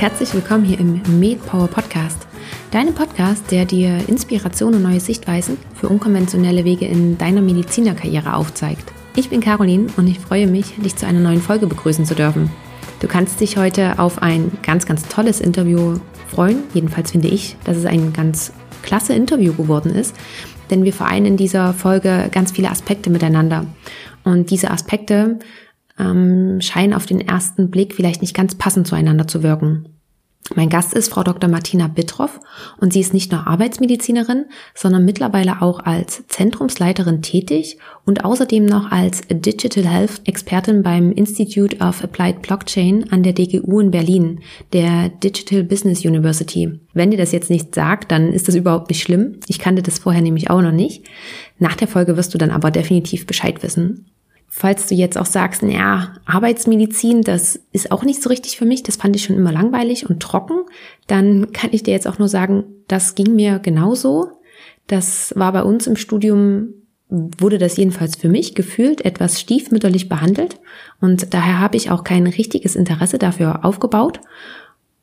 Herzlich willkommen hier im MedPower Podcast. Deinem Podcast, der dir Inspiration und neue Sichtweisen für unkonventionelle Wege in deiner Medizinerkarriere aufzeigt. Ich bin Caroline und ich freue mich, dich zu einer neuen Folge begrüßen zu dürfen. Du kannst dich heute auf ein ganz, ganz tolles Interview freuen. Jedenfalls finde ich, dass es ein ganz klasse Interview geworden ist, denn wir vereinen in dieser Folge ganz viele Aspekte miteinander. Und diese Aspekte ähm, scheinen auf den ersten Blick vielleicht nicht ganz passend zueinander zu wirken. Mein Gast ist Frau Dr. Martina Bittroff und sie ist nicht nur Arbeitsmedizinerin, sondern mittlerweile auch als Zentrumsleiterin tätig und außerdem noch als Digital Health Expertin beim Institute of Applied Blockchain an der DGU in Berlin, der Digital Business University. Wenn dir das jetzt nicht sagt, dann ist das überhaupt nicht schlimm. Ich kannte das vorher nämlich auch noch nicht. Nach der Folge wirst du dann aber definitiv Bescheid wissen. Falls du jetzt auch sagst, ja, Arbeitsmedizin, das ist auch nicht so richtig für mich, das fand ich schon immer langweilig und trocken, dann kann ich dir jetzt auch nur sagen, das ging mir genauso. Das war bei uns im Studium, wurde das jedenfalls für mich gefühlt etwas stiefmütterlich behandelt und daher habe ich auch kein richtiges Interesse dafür aufgebaut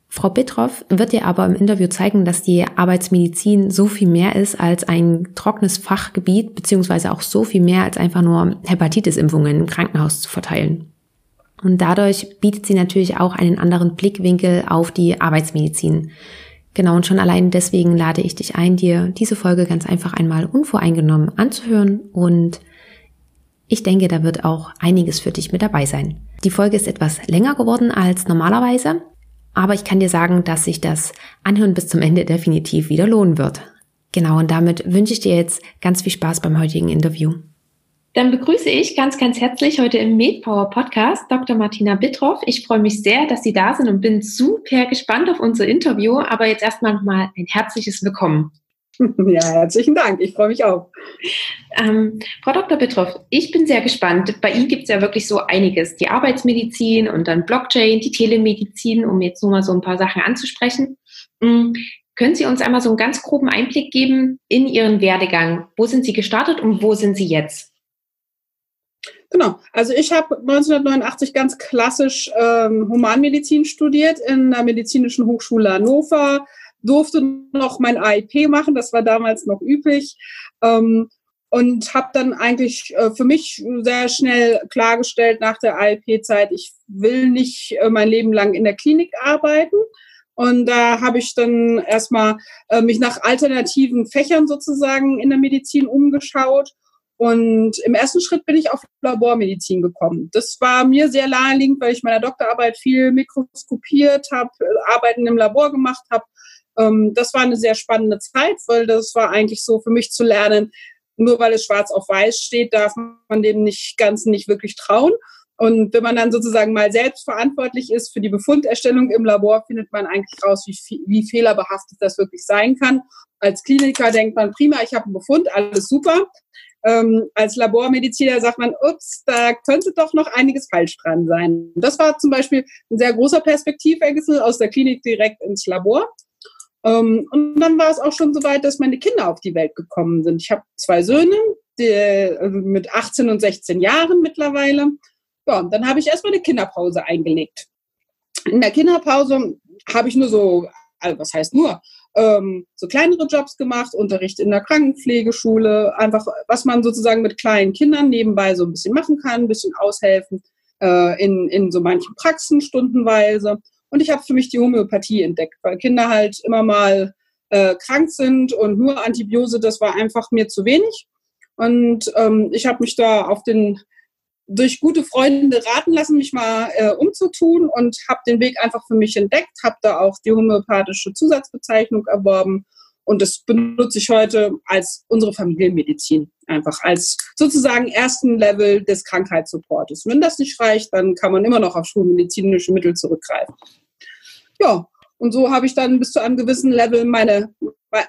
Frau Bittroff wird dir aber im Interview zeigen, dass die Arbeitsmedizin so viel mehr ist als ein trockenes Fachgebiet, beziehungsweise auch so viel mehr als einfach nur Hepatitis-Impfungen im Krankenhaus zu verteilen. Und dadurch bietet sie natürlich auch einen anderen Blickwinkel auf die Arbeitsmedizin. Genau, und schon allein deswegen lade ich dich ein, dir diese Folge ganz einfach einmal unvoreingenommen anzuhören und ich denke, da wird auch einiges für dich mit dabei sein. Die Folge ist etwas länger geworden als normalerweise, aber ich kann dir sagen, dass sich das Anhören bis zum Ende definitiv wieder lohnen wird. Genau, und damit wünsche ich dir jetzt ganz viel Spaß beim heutigen Interview. Dann begrüße ich ganz, ganz herzlich heute im MedPower Podcast Dr. Martina Bittroff. Ich freue mich sehr, dass Sie da sind und bin super gespannt auf unser Interview. Aber jetzt erstmal nochmal ein herzliches Willkommen. Ja, herzlichen Dank. Ich freue mich auch. Ähm, Frau Dr. Petrov, ich bin sehr gespannt. Bei Ihnen gibt es ja wirklich so einiges. Die Arbeitsmedizin und dann Blockchain, die Telemedizin, um jetzt nur mal so ein paar Sachen anzusprechen. Mhm. Können Sie uns einmal so einen ganz groben Einblick geben in Ihren Werdegang? Wo sind Sie gestartet und wo sind Sie jetzt? Genau, also ich habe 1989 ganz klassisch ähm, Humanmedizin studiert in der Medizinischen Hochschule Hannover, durfte noch mein AIP machen, das war damals noch üblich. Ähm, und habe dann eigentlich äh, für mich sehr schnell klargestellt nach der ALP-Zeit, ich will nicht äh, mein Leben lang in der Klinik arbeiten. Und da habe ich dann erstmal äh, mich nach alternativen Fächern sozusagen in der Medizin umgeschaut. Und im ersten Schritt bin ich auf Labormedizin gekommen. Das war mir sehr naheliegend, weil ich meiner Doktorarbeit viel mikroskopiert habe, äh, Arbeiten im Labor gemacht habe ähm, das war eine sehr spannende Zeit, weil das war eigentlich so für mich zu lernen, nur weil es schwarz auf weiß steht, darf man dem nicht Ganzen nicht wirklich trauen. Und wenn man dann sozusagen mal selbst verantwortlich ist für die Befunderstellung im Labor, findet man eigentlich raus, wie, wie fehlerbehaftet das wirklich sein kann. Als Kliniker denkt man, prima, ich habe einen Befund, alles super. Ähm, als Labormediziner sagt man, ups, da könnte doch noch einiges falsch dran sein. Das war zum Beispiel ein sehr großer Perspektivwechsel aus der Klinik direkt ins Labor. Ähm, und dann war es auch schon so weit, dass meine Kinder auf die Welt gekommen sind. Ich habe zwei Söhne, die, also mit 18 und 16 Jahren mittlerweile. Ja, und dann habe ich erstmal eine Kinderpause eingelegt. In der Kinderpause habe ich nur so, also was heißt nur, ähm, so kleinere Jobs gemacht, Unterricht in der Krankenpflegeschule, einfach was man sozusagen mit kleinen Kindern nebenbei so ein bisschen machen kann, ein bisschen aushelfen äh, in, in so manchen Praxen stundenweise. Und ich habe für mich die Homöopathie entdeckt, weil Kinder halt immer mal äh, krank sind und nur Antibiose, das war einfach mir zu wenig. Und ähm, ich habe mich da auf den durch gute Freunde raten lassen, mich mal äh, umzutun und habe den Weg einfach für mich entdeckt, habe da auch die homöopathische Zusatzbezeichnung erworben und das benutze ich heute als unsere Familienmedizin, einfach als sozusagen ersten Level des Krankheitssupportes. Wenn das nicht reicht, dann kann man immer noch auf schulmedizinische Mittel zurückgreifen. Ja, und so habe ich dann bis zu einem gewissen Level meine,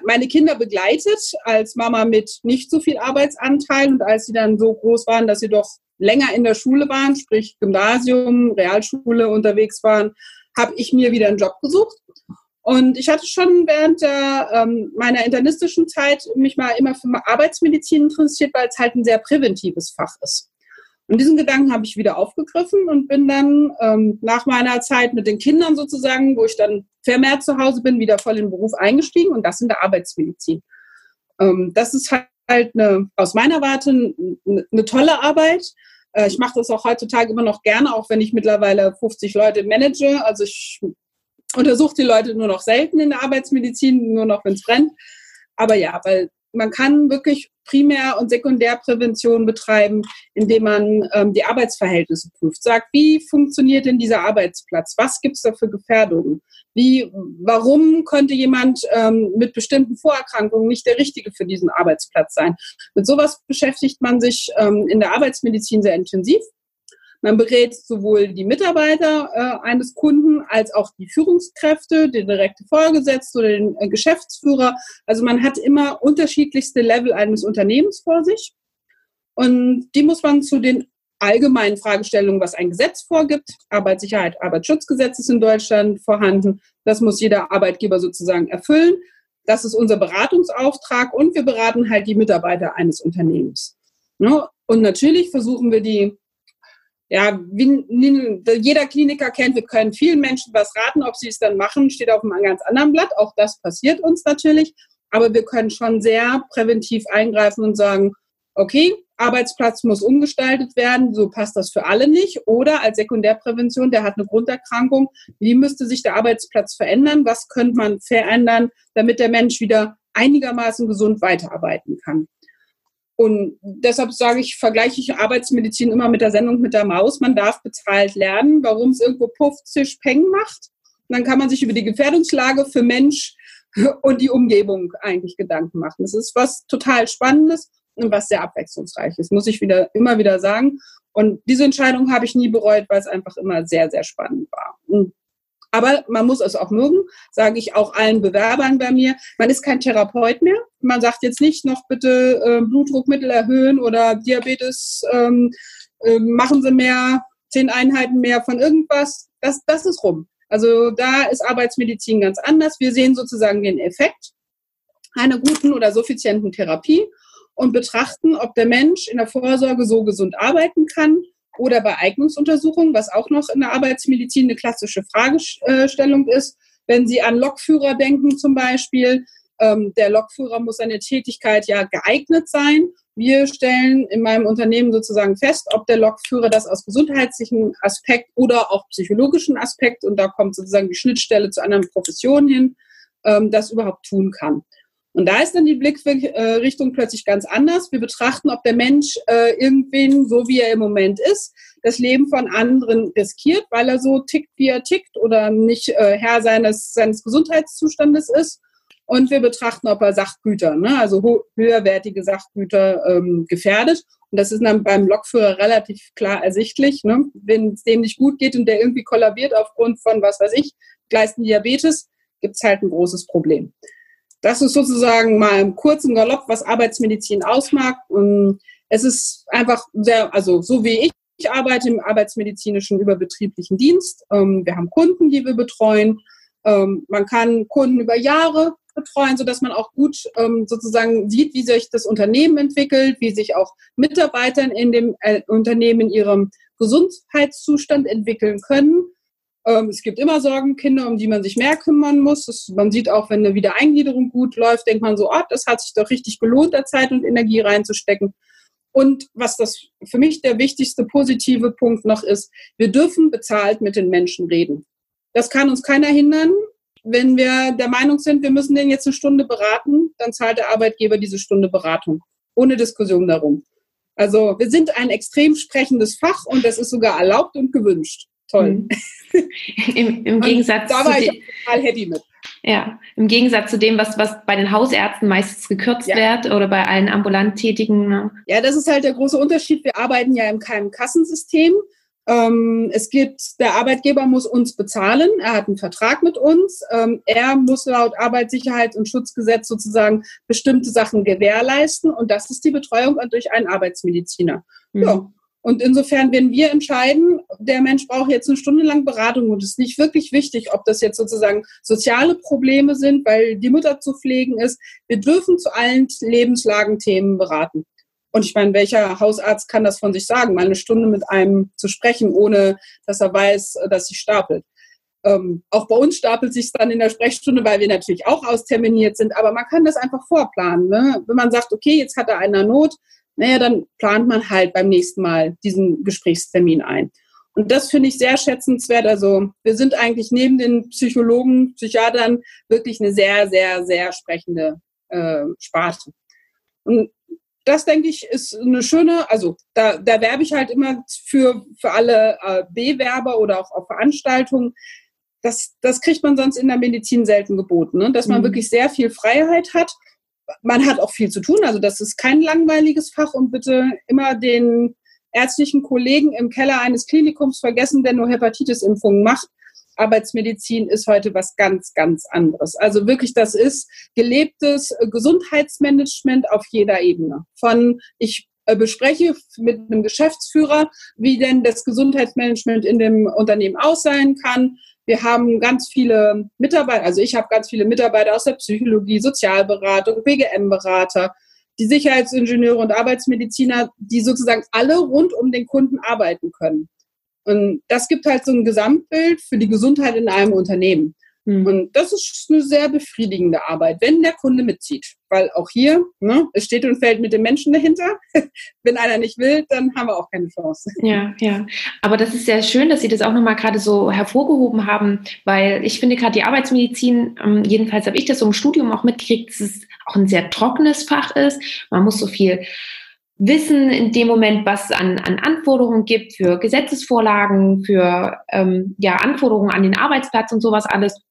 meine Kinder begleitet, als Mama mit nicht so viel Arbeitsanteil. Und als sie dann so groß waren, dass sie doch länger in der Schule waren, sprich Gymnasium, Realschule unterwegs waren, habe ich mir wieder einen Job gesucht und ich hatte schon während der, ähm, meiner internistischen Zeit mich mal immer für Arbeitsmedizin interessiert, weil es halt ein sehr präventives Fach ist. Und diesen Gedanken habe ich wieder aufgegriffen und bin dann ähm, nach meiner Zeit mit den Kindern sozusagen, wo ich dann vermehrt zu Hause bin, wieder voll in den Beruf eingestiegen und das in der Arbeitsmedizin. Ähm, das ist halt eine, aus meiner Warte eine, eine tolle Arbeit. Äh, ich mache das auch heutzutage immer noch gerne, auch wenn ich mittlerweile 50 Leute manage. Also ich untersuche die Leute nur noch selten in der Arbeitsmedizin, nur noch wenn es brennt. Aber ja, weil man kann wirklich Primär- und Sekundärprävention betreiben, indem man ähm, die Arbeitsverhältnisse prüft. Sagt, wie funktioniert denn dieser Arbeitsplatz? Was gibt es da für Gefährdungen? Wie, warum könnte jemand ähm, mit bestimmten Vorerkrankungen nicht der Richtige für diesen Arbeitsplatz sein? Mit sowas beschäftigt man sich ähm, in der Arbeitsmedizin sehr intensiv. Man berät sowohl die Mitarbeiter äh, eines Kunden als auch die Führungskräfte, den direkte Vorgesetzten oder den äh, Geschäftsführer. Also man hat immer unterschiedlichste Level eines Unternehmens vor sich. Und die muss man zu den allgemeinen Fragestellungen, was ein Gesetz vorgibt. Arbeitssicherheit, Arbeitsschutzgesetz ist in Deutschland vorhanden. Das muss jeder Arbeitgeber sozusagen erfüllen. Das ist unser Beratungsauftrag und wir beraten halt die Mitarbeiter eines Unternehmens. Ne? Und natürlich versuchen wir die ja, wie jeder Kliniker kennt, wir können vielen Menschen was raten, ob sie es dann machen, steht auf einem ganz anderen Blatt. Auch das passiert uns natürlich. Aber wir können schon sehr präventiv eingreifen und sagen, okay, Arbeitsplatz muss umgestaltet werden, so passt das für alle nicht. Oder als Sekundärprävention, der hat eine Grunderkrankung, wie müsste sich der Arbeitsplatz verändern? Was könnte man verändern, damit der Mensch wieder einigermaßen gesund weiterarbeiten kann? Und deshalb sage ich, vergleiche ich Arbeitsmedizin immer mit der Sendung mit der Maus. Man darf bezahlt lernen, warum es irgendwo Puff, Zisch, Peng macht. Und dann kann man sich über die Gefährdungslage für Mensch und die Umgebung eigentlich Gedanken machen. Das ist was total Spannendes und was sehr abwechslungsreiches, muss ich wieder, immer wieder sagen. Und diese Entscheidung habe ich nie bereut, weil es einfach immer sehr, sehr spannend war. Und aber man muss es auch mögen, sage ich auch allen Bewerbern bei mir. Man ist kein Therapeut mehr. Man sagt jetzt nicht noch bitte äh, Blutdruckmittel erhöhen oder Diabetes ähm, äh, machen Sie mehr, zehn Einheiten mehr von irgendwas. Das, das ist rum. Also da ist Arbeitsmedizin ganz anders. Wir sehen sozusagen den Effekt einer guten oder suffizienten Therapie und betrachten, ob der Mensch in der Vorsorge so gesund arbeiten kann oder bei Eignungsuntersuchungen, was auch noch in der Arbeitsmedizin eine klassische Fragestellung ist. Wenn Sie an Lokführer denken zum Beispiel, ähm, der Lokführer muss seine Tätigkeit ja geeignet sein. Wir stellen in meinem Unternehmen sozusagen fest, ob der Lokführer das aus gesundheitlichen Aspekt oder auch psychologischen Aspekt, und da kommt sozusagen die Schnittstelle zu anderen Professionen hin, ähm, das überhaupt tun kann. Und da ist dann die Blickrichtung plötzlich ganz anders. Wir betrachten, ob der Mensch äh, irgendwen, so wie er im Moment ist, das Leben von anderen riskiert, weil er so tickt, wie er tickt oder nicht äh, Herr seines, seines Gesundheitszustandes ist. Und wir betrachten, ob er Sachgüter, ne, also höherwertige Sachgüter ähm, gefährdet. Und das ist dann beim Lokführer relativ klar ersichtlich. Ne? Wenn es dem nicht gut geht und der irgendwie kollabiert aufgrund von, was weiß ich, gleichen Diabetes, gibt es halt ein großes Problem. Das ist sozusagen mal im kurzen Galopp, was Arbeitsmedizin ausmacht. Und es ist einfach sehr, also so wie ich, ich arbeite im arbeitsmedizinischen überbetrieblichen Dienst. Ähm, wir haben Kunden, die wir betreuen. Ähm, man kann Kunden über Jahre betreuen, sodass man auch gut ähm, sozusagen sieht, wie sich das Unternehmen entwickelt, wie sich auch Mitarbeitern in dem äh, Unternehmen in ihrem Gesundheitszustand entwickeln können. Ähm, es gibt immer Sorgenkinder, um die man sich mehr kümmern muss. Das, man sieht auch, wenn eine Wiedereingliederung gut läuft, denkt man so, oh, das hat sich doch richtig gelohnt, da Zeit und Energie reinzustecken. Und was das für mich der wichtigste positive Punkt noch ist, wir dürfen bezahlt mit den Menschen reden. Das kann uns keiner hindern. Wenn wir der Meinung sind, wir müssen den jetzt eine Stunde beraten, dann zahlt der Arbeitgeber diese Stunde Beratung. Ohne Diskussion darum. Also wir sind ein extrem sprechendes Fach und das ist sogar erlaubt und gewünscht toll. Mhm. Im, im Gegensatz da war ich total happy mit. Ja, im Gegensatz zu dem, was, was bei den Hausärzten meistens gekürzt ja. wird oder bei allen ambulant Tätigen. Ne? Ja, das ist halt der große Unterschied. Wir arbeiten ja im keinem Kassensystem. Ähm, es gibt, der Arbeitgeber muss uns bezahlen. Er hat einen Vertrag mit uns. Ähm, er muss laut Arbeitssicherheit und Schutzgesetz sozusagen bestimmte Sachen gewährleisten. Und das ist die Betreuung durch einen Arbeitsmediziner. Mhm. Ja, und insofern, wenn wir entscheiden, der Mensch braucht jetzt eine Stunde lang Beratung und es ist nicht wirklich wichtig, ob das jetzt sozusagen soziale Probleme sind, weil die Mutter zu pflegen ist. Wir dürfen zu allen Lebenslagen Themen beraten. Und ich meine, welcher Hausarzt kann das von sich sagen, mal eine Stunde mit einem zu sprechen, ohne dass er weiß, dass sich stapelt. Ähm, auch bei uns stapelt sich dann in der Sprechstunde, weil wir natürlich auch austerminiert sind, aber man kann das einfach vorplanen. Ne? Wenn man sagt, okay, jetzt hat er einer Not, naja, dann plant man halt beim nächsten Mal diesen Gesprächstermin ein. Und das finde ich sehr schätzenswert. Also wir sind eigentlich neben den Psychologen, Psychiatern wirklich eine sehr, sehr, sehr sprechende äh, Sparte. Und das denke ich ist eine schöne, also da, da werbe ich halt immer für, für alle äh, Bewerber oder auch auf Veranstaltungen. Das, das kriegt man sonst in der Medizin selten geboten, ne? dass man mhm. wirklich sehr viel Freiheit hat. Man hat auch viel zu tun, also das ist kein langweiliges Fach und bitte immer den ärztlichen Kollegen im Keller eines Klinikums vergessen, der nur Hepatitis-Impfungen macht. Arbeitsmedizin ist heute was ganz, ganz anderes. Also wirklich, das ist gelebtes Gesundheitsmanagement auf jeder Ebene. Von ich äh, bespreche mit einem Geschäftsführer, wie denn das Gesundheitsmanagement in dem Unternehmen aussehen kann. Wir haben ganz viele Mitarbeiter, also ich habe ganz viele Mitarbeiter aus der Psychologie, Sozialberatung, BGM-Berater, die Sicherheitsingenieure und Arbeitsmediziner, die sozusagen alle rund um den Kunden arbeiten können. Und das gibt halt so ein Gesamtbild für die Gesundheit in einem Unternehmen. Mhm. Und das ist eine sehr befriedigende Arbeit, wenn der Kunde mitzieht. Weil auch hier, ne, es steht und fällt mit dem Menschen dahinter. wenn einer nicht will, dann haben wir auch keine Chance. Ja, ja. Aber das ist sehr schön, dass Sie das auch nochmal gerade so hervorgehoben haben, weil ich finde gerade die Arbeitsmedizin, ähm, jedenfalls habe ich das so im Studium auch mitgekriegt, dass es auch ein sehr trockenes Fach ist. Man muss so viel wissen in dem Moment, was an, an Anforderungen gibt für Gesetzesvorlagen, für ähm, ja, Anforderungen an den Arbeitsplatz und sowas alles.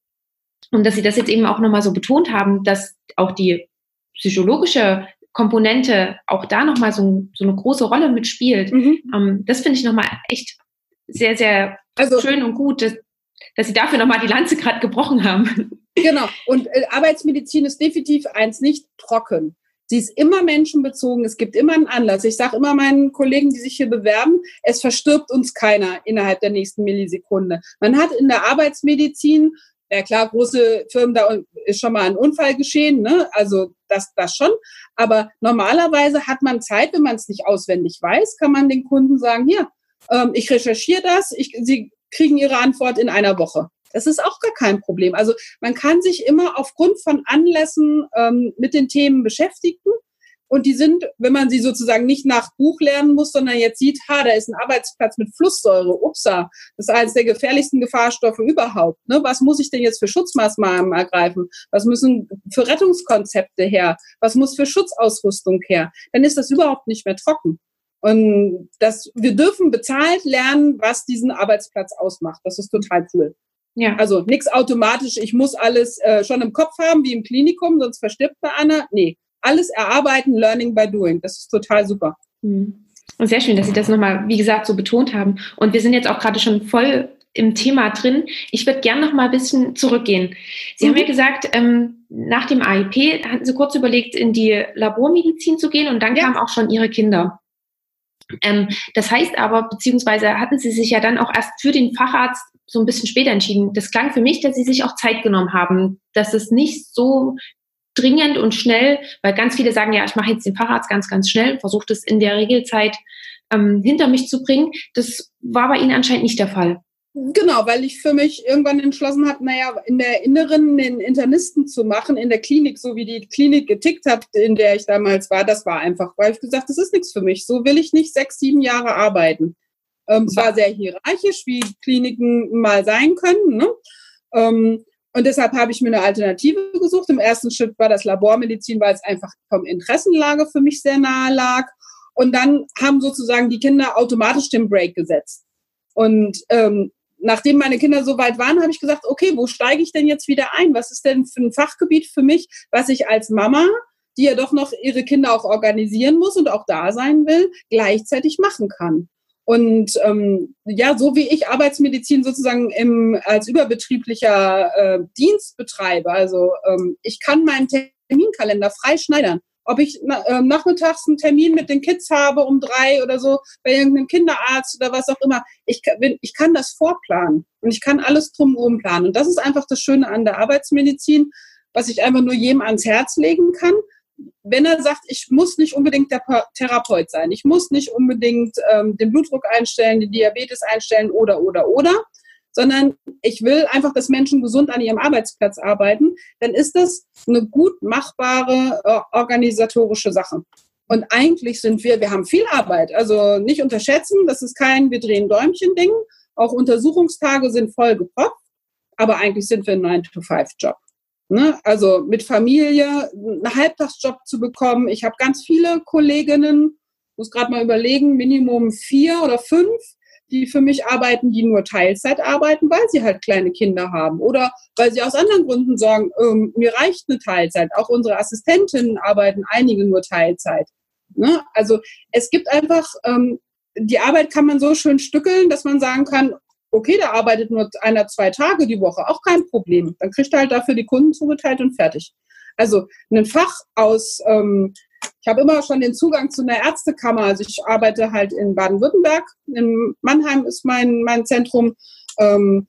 Und dass Sie das jetzt eben auch nochmal so betont haben, dass auch die psychologische Komponente auch da nochmal so, so eine große Rolle mitspielt. Mhm. Ähm, das finde ich nochmal echt sehr, sehr also, schön und gut, dass, dass Sie dafür nochmal die Lanze gerade gebrochen haben. Genau. Und äh, Arbeitsmedizin ist definitiv eins nicht trocken. Sie ist immer menschenbezogen, es gibt immer einen Anlass. Ich sage immer meinen Kollegen, die sich hier bewerben, es verstirbt uns keiner innerhalb der nächsten Millisekunde. Man hat in der Arbeitsmedizin ja klar, große Firmen, da ist schon mal ein Unfall geschehen, ne? also das, das schon. Aber normalerweise hat man Zeit, wenn man es nicht auswendig weiß, kann man den Kunden sagen, hier, ähm, ich recherchiere das, ich, Sie kriegen Ihre Antwort in einer Woche. Das ist auch gar kein Problem. Also man kann sich immer aufgrund von Anlässen ähm, mit den Themen beschäftigen und die sind, wenn man sie sozusagen nicht nach Buch lernen muss, sondern jetzt sieht, ha, da ist ein Arbeitsplatz mit Flusssäure, upsa, das ist eines der gefährlichsten Gefahrstoffe überhaupt. Ne? Was muss ich denn jetzt für Schutzmaßnahmen ergreifen? Was müssen für Rettungskonzepte her? Was muss für Schutzausrüstung her? Dann ist das überhaupt nicht mehr trocken. Und das, wir dürfen bezahlt lernen, was diesen Arbeitsplatz ausmacht. Das ist total cool. Ja. Also nichts automatisch, ich muss alles äh, schon im Kopf haben, wie im Klinikum, sonst verstirbt man einer. Nee, alles erarbeiten, learning by doing. Das ist total super. Mhm. Und sehr schön, dass Sie das nochmal, wie gesagt, so betont haben. Und wir sind jetzt auch gerade schon voll im Thema drin. Ich würde gerne noch mal ein bisschen zurückgehen. Sie mhm. haben ja gesagt, ähm, nach dem AIP hatten Sie kurz überlegt, in die Labormedizin zu gehen und dann ja. kamen auch schon Ihre Kinder. Ähm, das heißt aber, beziehungsweise hatten Sie sich ja dann auch erst für den Facharzt so ein bisschen später entschieden. Das klang für mich, dass Sie sich auch Zeit genommen haben, dass es nicht so dringend und schnell, weil ganz viele sagen, ja, ich mache jetzt den Facharzt ganz, ganz schnell, versuche das in der Regelzeit ähm, hinter mich zu bringen. Das war bei Ihnen anscheinend nicht der Fall. Genau, weil ich für mich irgendwann entschlossen habe, naja, in der Inneren den Internisten zu machen, in der Klinik, so wie die Klinik getickt hat, in der ich damals war, das war einfach, weil ich gesagt, das ist nichts für mich. So will ich nicht sechs, sieben Jahre arbeiten. Ähm, es war sehr hierarchisch, wie Kliniken mal sein können. Ne? Ähm, und deshalb habe ich mir eine Alternative gesucht. Im ersten Schritt war das Labormedizin, weil es einfach vom Interessenlage für mich sehr nahe lag. Und dann haben sozusagen die Kinder automatisch den Break gesetzt. Und ähm, nachdem meine Kinder so weit waren, habe ich gesagt, okay, wo steige ich denn jetzt wieder ein? Was ist denn für ein Fachgebiet für mich, was ich als Mama, die ja doch noch ihre Kinder auch organisieren muss und auch da sein will, gleichzeitig machen kann? Und ähm, ja, so wie ich Arbeitsmedizin sozusagen im, als überbetrieblicher äh, Dienst betreibe, also ähm, ich kann meinen Terminkalender frei schneidern. Ob ich na, äh, nachmittags einen Termin mit den Kids habe um drei oder so bei irgendeinem Kinderarzt oder was auch immer, ich, ich kann das vorplanen und ich kann alles drumherum planen. Und das ist einfach das Schöne an der Arbeitsmedizin, was ich einfach nur jedem ans Herz legen kann wenn er sagt, ich muss nicht unbedingt der Therapeut sein, ich muss nicht unbedingt ähm, den Blutdruck einstellen, den Diabetes einstellen oder, oder, oder, sondern ich will einfach, dass Menschen gesund an ihrem Arbeitsplatz arbeiten, dann ist das eine gut machbare äh, organisatorische Sache. Und eigentlich sind wir, wir haben viel Arbeit, also nicht unterschätzen, das ist kein wir drehen Däumchen-Ding. Auch Untersuchungstage sind voll gepropft, aber eigentlich sind wir ein 9-to-5-Job. Ne? Also mit Familie einen Halbtagsjob zu bekommen. Ich habe ganz viele Kolleginnen, muss gerade mal überlegen, Minimum vier oder fünf, die für mich arbeiten, die nur Teilzeit arbeiten, weil sie halt kleine Kinder haben oder weil sie aus anderen Gründen sagen, ähm, mir reicht eine Teilzeit. Auch unsere Assistentinnen arbeiten einige nur Teilzeit. Ne? Also es gibt einfach, ähm, die Arbeit kann man so schön stückeln, dass man sagen kann, okay, der arbeitet nur einer, zwei Tage die Woche, auch kein Problem. Dann kriegt er halt dafür die Kunden zugeteilt und fertig. Also ein Fach aus, ähm, ich habe immer schon den Zugang zu einer Ärztekammer. Also ich arbeite halt in Baden-Württemberg. In Mannheim ist mein, mein Zentrum. Ähm,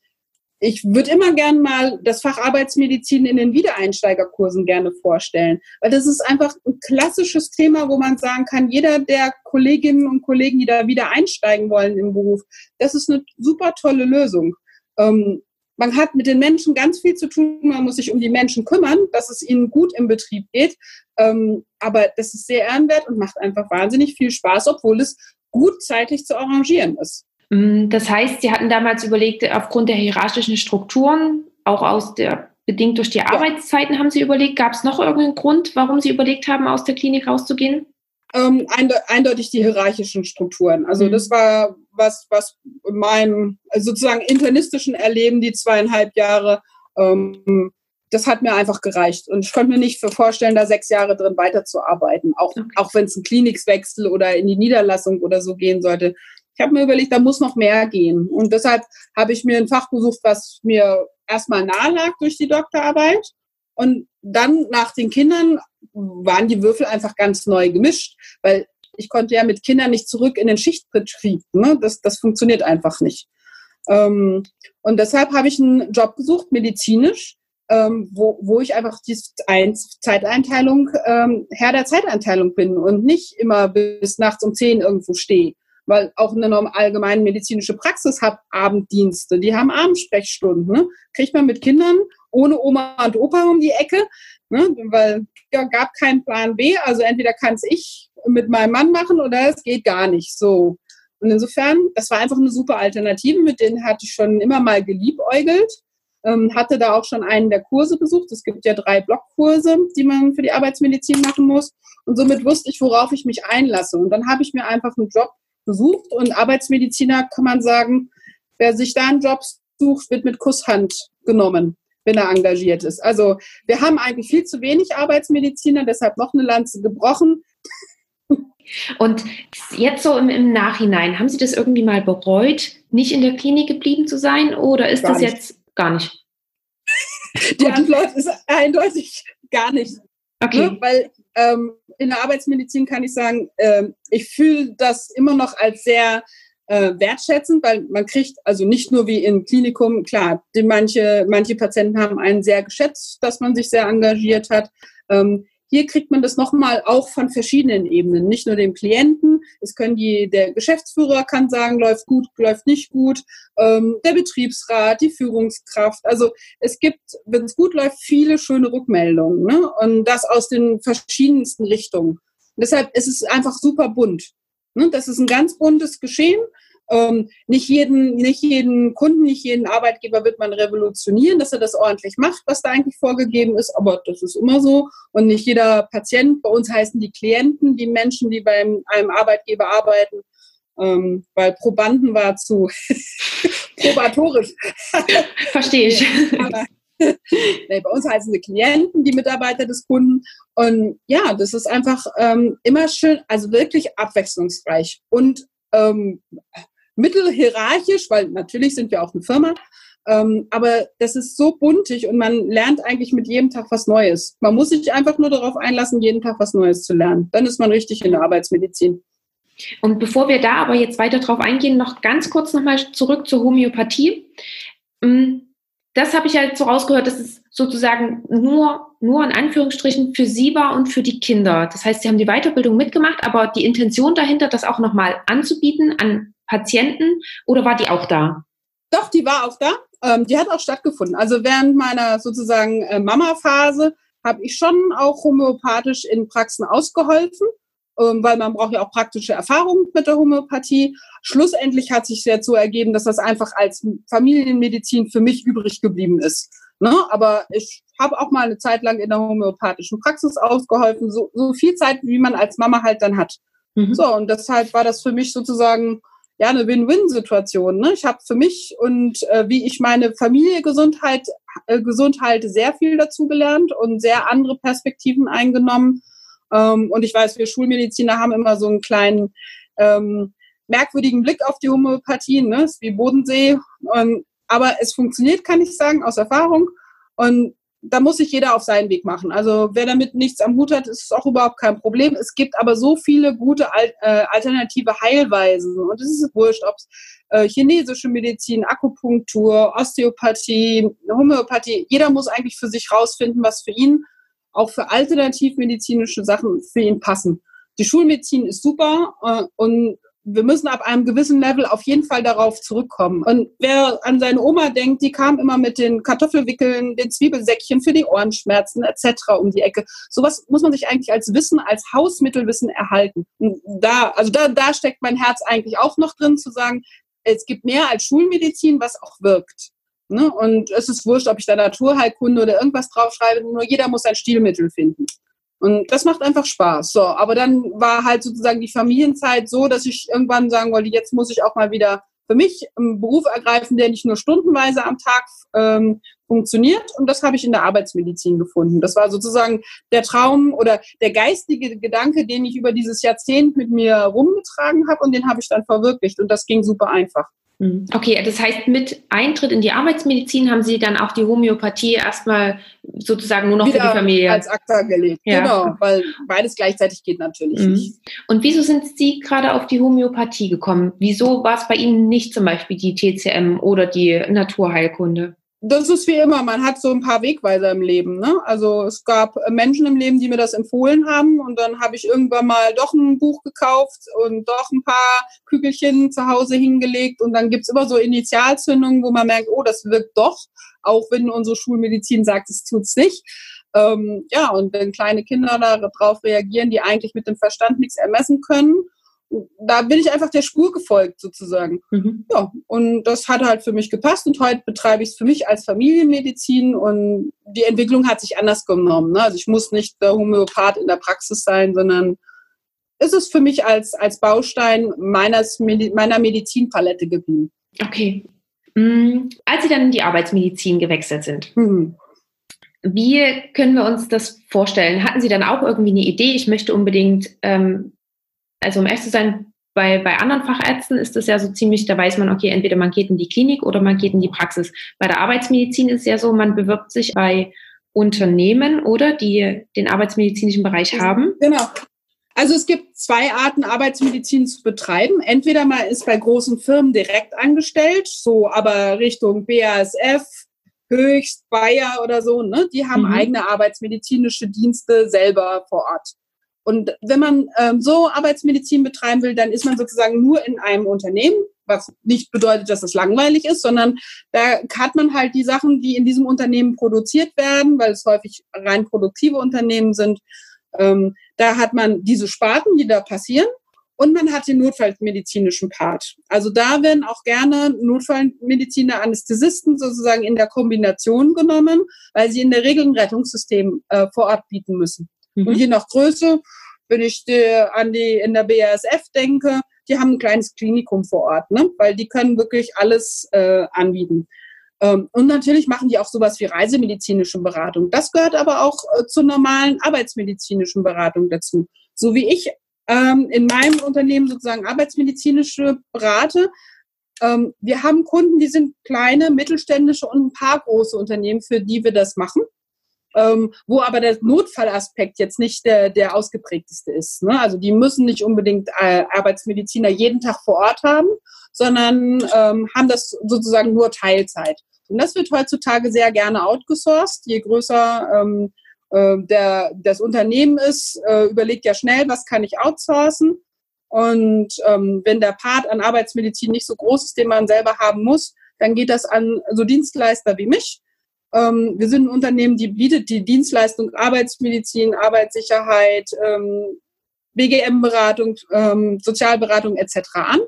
ich würde immer gern mal das Fach Arbeitsmedizin in den Wiedereinsteigerkursen gerne vorstellen, weil das ist einfach ein klassisches Thema, wo man sagen kann, jeder der Kolleginnen und Kollegen, die da wieder einsteigen wollen im Beruf, das ist eine super tolle Lösung. Ähm, man hat mit den Menschen ganz viel zu tun, man muss sich um die Menschen kümmern, dass es ihnen gut im Betrieb geht, ähm, aber das ist sehr ehrenwert und macht einfach wahnsinnig viel Spaß, obwohl es gut zeitlich zu arrangieren ist. Mm, das heißt, Sie hatten damals überlegt, aufgrund der hierarchischen Strukturen, auch aus der bedingt durch die. Arbeitszeiten haben Sie überlegt, gab es noch irgendeinen Grund, warum Sie überlegt haben, aus der Klinik rauszugehen? Ähm, eindeutig die hierarchischen Strukturen. Also mhm. das war was, was in meinem also sozusagen internistischen Erleben, die zweieinhalb Jahre, ähm, das hat mir einfach gereicht. Und ich konnte mir nicht vorstellen, da sechs Jahre drin weiterzuarbeiten, auch, okay. auch wenn es ein Klinikswechsel oder in die Niederlassung oder so gehen sollte. Ich habe mir überlegt, da muss noch mehr gehen. Und deshalb habe ich mir ein Fach gesucht, was mir erstmal nahe lag durch die Doktorarbeit. Und dann nach den Kindern waren die Würfel einfach ganz neu gemischt, weil ich konnte ja mit Kindern nicht zurück in den Schichtbetrieb. Ne? Das, das funktioniert einfach nicht. Ähm, und deshalb habe ich einen Job gesucht, medizinisch, ähm, wo, wo ich einfach die Zeiteinteilung, ähm, Herr der Zeiteinteilung bin und nicht immer bis nachts um zehn irgendwo stehe weil auch eine allgemeine medizinische Praxis hat Abenddienste, die haben Abendsprechstunden. Ne? Kriegt man mit Kindern ohne Oma und Opa um die Ecke, ne? weil ja, gab keinen Plan B. Also entweder kann es ich mit meinem Mann machen oder es geht gar nicht. So. Und insofern, das war einfach eine super Alternative, mit denen hatte ich schon immer mal geliebäugelt. Ähm, hatte da auch schon einen der Kurse besucht. Es gibt ja drei Blockkurse, die man für die Arbeitsmedizin machen muss. Und somit wusste ich, worauf ich mich einlasse. Und dann habe ich mir einfach einen Job gesucht und Arbeitsmediziner kann man sagen, wer sich da einen Job sucht, wird mit Kusshand genommen, wenn er engagiert ist. Also wir haben eigentlich viel zu wenig Arbeitsmediziner, deshalb noch eine Lanze gebrochen. Und jetzt so im, im, Nachhinein, haben Sie das irgendwie mal bereut, nicht in der Klinik geblieben zu sein oder ist gar das nicht. jetzt gar nicht? Die Antwort ist eindeutig gar nicht. Okay. Ne? Weil ähm, in der Arbeitsmedizin kann ich sagen, äh, ich fühle das immer noch als sehr äh, wertschätzend, weil man kriegt also nicht nur wie im Klinikum, klar, die manche, manche Patienten haben einen sehr geschätzt, dass man sich sehr engagiert hat. Ähm, hier kriegt man das nochmal auch von verschiedenen Ebenen, nicht nur dem Klienten. Es können die, der Geschäftsführer kann sagen, läuft gut, läuft nicht gut, ähm, der Betriebsrat, die Führungskraft. Also es gibt, wenn es gut läuft, viele schöne Rückmeldungen ne? und das aus den verschiedensten Richtungen. Und deshalb ist es einfach super bunt. Ne? Das ist ein ganz buntes Geschehen ähm, nicht, jeden, nicht jeden Kunden, nicht jeden Arbeitgeber wird man revolutionieren, dass er das ordentlich macht, was da eigentlich vorgegeben ist, aber das ist immer so. Und nicht jeder Patient, bei uns heißen die Klienten, die Menschen, die bei einem Arbeitgeber arbeiten, ähm, weil Probanden war zu probatorisch. Verstehe ich. aber, nee, bei uns heißen sie Klienten, die Mitarbeiter des Kunden. Und ja, das ist einfach ähm, immer schön, also wirklich abwechslungsreich und ähm, mittelhierarchisch, weil natürlich sind wir auch eine Firma, ähm, aber das ist so buntig und man lernt eigentlich mit jedem Tag was Neues. Man muss sich einfach nur darauf einlassen, jeden Tag was Neues zu lernen. Dann ist man richtig in der Arbeitsmedizin. Und bevor wir da aber jetzt weiter drauf eingehen, noch ganz kurz nochmal zurück zur Homöopathie. Mm, das habe ich halt so rausgehört, dass es sozusagen nur nur in Anführungsstrichen für Sie war und für die Kinder. Das heißt, Sie haben die Weiterbildung mitgemacht, aber die Intention dahinter, das auch nochmal anzubieten an Patienten, oder war die auch da? Doch, die war auch da. Ähm, die hat auch stattgefunden. Also während meiner sozusagen äh, Mama-Phase habe ich schon auch homöopathisch in Praxen ausgeholfen, ähm, weil man braucht ja auch praktische Erfahrung mit der Homöopathie. Schlussendlich hat sich jetzt so ergeben, dass das einfach als Familienmedizin für mich übrig geblieben ist. Ne? Aber ich habe auch mal eine Zeit lang in der homöopathischen Praxis ausgeholfen, so, so viel Zeit, wie man als Mama halt dann hat. Mhm. So, und deshalb war das für mich sozusagen ja eine Win-Win-Situation. Ne? Ich habe für mich und äh, wie ich meine Familie Gesundheit, äh, gesund halte, sehr viel dazu gelernt und sehr andere Perspektiven eingenommen. Ähm, und ich weiß, wir Schulmediziner haben immer so einen kleinen ähm, merkwürdigen Blick auf die Homöopathie, ne? ist wie Bodensee. Und, aber es funktioniert, kann ich sagen, aus Erfahrung. Und da muss sich jeder auf seinen Weg machen. Also wer damit nichts am Hut hat, ist es auch überhaupt kein Problem. Es gibt aber so viele gute Al äh, alternative Heilweisen und es ist wurscht, ob es äh, chinesische Medizin, Akupunktur, Osteopathie, Homöopathie. Jeder muss eigentlich für sich rausfinden, was für ihn auch für alternativmedizinische Sachen für ihn passen. Die Schulmedizin ist super äh, und wir müssen ab einem gewissen Level auf jeden Fall darauf zurückkommen. Und wer an seine Oma denkt, die kam immer mit den Kartoffelwickeln, den Zwiebelsäckchen für die Ohrenschmerzen etc. um die Ecke. Sowas muss man sich eigentlich als Wissen, als Hausmittelwissen erhalten. Und da, also da, da steckt mein Herz eigentlich auch noch drin, zu sagen, es gibt mehr als Schulmedizin, was auch wirkt. Ne? Und es ist wurscht, ob ich da Naturheilkunde oder irgendwas draufschreibe, nur jeder muss ein Stilmittel finden. Und das macht einfach Spaß. So, aber dann war halt sozusagen die Familienzeit so, dass ich irgendwann sagen wollte, jetzt muss ich auch mal wieder für mich einen Beruf ergreifen, der nicht nur stundenweise am Tag ähm, funktioniert. Und das habe ich in der Arbeitsmedizin gefunden. Das war sozusagen der Traum oder der geistige Gedanke, den ich über dieses Jahrzehnt mit mir rumgetragen habe und den habe ich dann verwirklicht. Und das ging super einfach. Mhm. Okay, das heißt, mit Eintritt in die Arbeitsmedizin haben Sie dann auch die Homöopathie erstmal sozusagen nur noch Wieder für die Familie. Als ACTA gelegt, ja. genau, weil beides gleichzeitig geht natürlich mhm. nicht. Und wieso sind Sie gerade auf die Homöopathie gekommen? Wieso war es bei Ihnen nicht zum Beispiel die TCM oder die Naturheilkunde? Das ist wie immer, man hat so ein paar Wegweiser im Leben. Ne? Also es gab Menschen im Leben, die mir das empfohlen haben und dann habe ich irgendwann mal doch ein Buch gekauft und doch ein paar Kügelchen zu Hause hingelegt und dann gibt's immer so Initialzündungen, wo man merkt, oh, das wirkt doch, auch wenn unsere Schulmedizin sagt, es tut's nicht. Ähm, ja, und wenn kleine Kinder darauf reagieren, die eigentlich mit dem Verstand nichts ermessen können, da bin ich einfach der Spur gefolgt sozusagen. Mhm. Ja, und das hat halt für mich gepasst und heute betreibe ich es für mich als Familienmedizin und die Entwicklung hat sich anders genommen. Ne? Also ich muss nicht der Homöopath in der Praxis sein, sondern es ist für mich als, als Baustein meines, meiner Medizinpalette geblieben. Okay. Mhm. Als Sie dann in die Arbeitsmedizin gewechselt sind, mhm. Wie können wir uns das vorstellen? Hatten Sie dann auch irgendwie eine Idee, ich möchte unbedingt ähm, also um ehrlich zu sein, bei, bei anderen Fachärzten ist es ja so ziemlich, da weiß man, okay, entweder man geht in die Klinik oder man geht in die Praxis. Bei der Arbeitsmedizin ist es ja so, man bewirbt sich bei Unternehmen oder die den arbeitsmedizinischen Bereich haben. Genau. Also es gibt zwei Arten, Arbeitsmedizin zu betreiben. Entweder man ist bei großen Firmen direkt angestellt, so aber Richtung BASF, Höchst, Bayer oder so, ne? Die haben mhm. eigene arbeitsmedizinische Dienste selber vor Ort. Und wenn man ähm, so Arbeitsmedizin betreiben will, dann ist man sozusagen nur in einem Unternehmen, was nicht bedeutet, dass es langweilig ist, sondern da hat man halt die Sachen, die in diesem Unternehmen produziert werden, weil es häufig rein produktive Unternehmen sind. Ähm, da hat man diese Sparten, die da passieren. Und man hat den notfallmedizinischen Part. Also da werden auch gerne Notfallmediziner, Anästhesisten sozusagen in der Kombination genommen, weil sie in der Regel ein Rettungssystem äh, vor Ort bieten müssen. Mhm. Und je nach Größe, wenn ich die, an die in der BASF denke, die haben ein kleines Klinikum vor Ort, ne? weil die können wirklich alles äh, anbieten. Ähm, und natürlich machen die auch sowas wie reisemedizinische Beratung. Das gehört aber auch äh, zur normalen arbeitsmedizinischen Beratung dazu. So wie ich ähm, in meinem Unternehmen sozusagen arbeitsmedizinische berate, ähm, wir haben Kunden, die sind kleine, mittelständische und ein paar große Unternehmen, für die wir das machen ähm, wo aber der Notfallaspekt jetzt nicht der, der ausgeprägteste ist. Ne? Also die müssen nicht unbedingt äh, Arbeitsmediziner jeden Tag vor Ort haben, sondern ähm, haben das sozusagen nur Teilzeit. Und das wird heutzutage sehr gerne outgesourced. Je größer ähm, äh, der, das Unternehmen ist, äh, überlegt ja schnell, was kann ich outsourcen. Und ähm, wenn der Part an Arbeitsmedizin nicht so groß ist, den man selber haben muss, dann geht das an so Dienstleister wie mich. Ähm, wir sind ein Unternehmen, die bietet die Dienstleistung Arbeitsmedizin, Arbeitssicherheit, ähm, BGM-Beratung, ähm, Sozialberatung etc. an,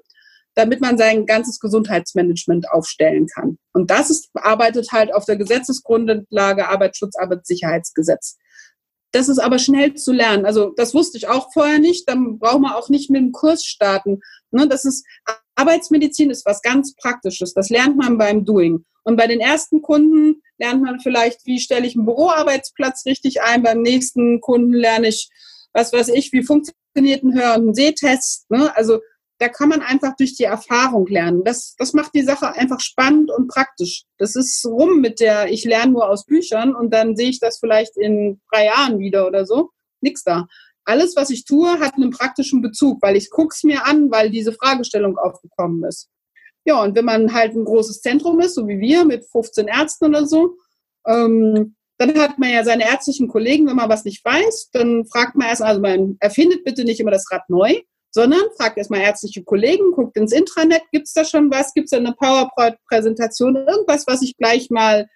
damit man sein ganzes Gesundheitsmanagement aufstellen kann. Und das ist, arbeitet halt auf der Gesetzesgrundlage Arbeitsschutz, Arbeitssicherheitsgesetz. Das ist aber schnell zu lernen. Also das wusste ich auch vorher nicht. Dann braucht man auch nicht mit dem Kurs starten. Ne, das ist Arbeitsmedizin ist was ganz Praktisches. Das lernt man beim Doing. Und bei den ersten Kunden lernt man vielleicht, wie stelle ich einen Büroarbeitsplatz richtig ein. Beim nächsten Kunden lerne ich, was weiß ich, wie funktioniert ein Hör- und ein Sehtest. Ne? Also da kann man einfach durch die Erfahrung lernen. Das, das macht die Sache einfach spannend und praktisch. Das ist rum mit der, ich lerne nur aus Büchern und dann sehe ich das vielleicht in drei Jahren wieder oder so. Nix da. Alles, was ich tue, hat einen praktischen Bezug, weil ich es mir an, weil diese Fragestellung aufgekommen ist. Ja, und wenn man halt ein großes Zentrum ist, so wie wir, mit 15 Ärzten oder so, ähm, dann hat man ja seine ärztlichen Kollegen, wenn man was nicht weiß, dann fragt man erst, also man erfindet bitte nicht immer das Rad neu, sondern fragt erstmal ärztliche Kollegen, guckt ins Intranet, gibt es da schon was, gibt es da eine PowerPoint-Präsentation, irgendwas, was ich gleich mal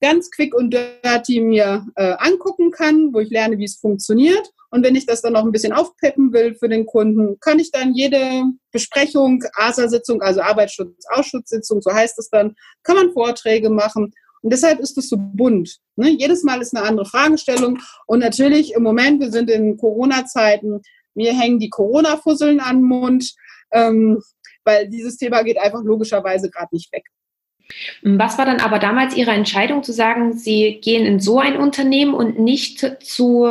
ganz quick und dirty mir äh, angucken kann, wo ich lerne, wie es funktioniert. Und wenn ich das dann noch ein bisschen aufpeppen will für den Kunden, kann ich dann jede Besprechung, ASA-Sitzung, also Arbeitsschutz-Ausschusssitzung, so heißt es dann, kann man Vorträge machen. Und deshalb ist es so bunt. Ne? Jedes Mal ist eine andere Fragestellung. Und natürlich im Moment, wir sind in Corona-Zeiten, mir hängen die Corona-Fusseln an den Mund, ähm, weil dieses Thema geht einfach logischerweise gerade nicht weg. Was war dann aber damals Ihre Entscheidung zu sagen, Sie gehen in so ein Unternehmen und nicht zu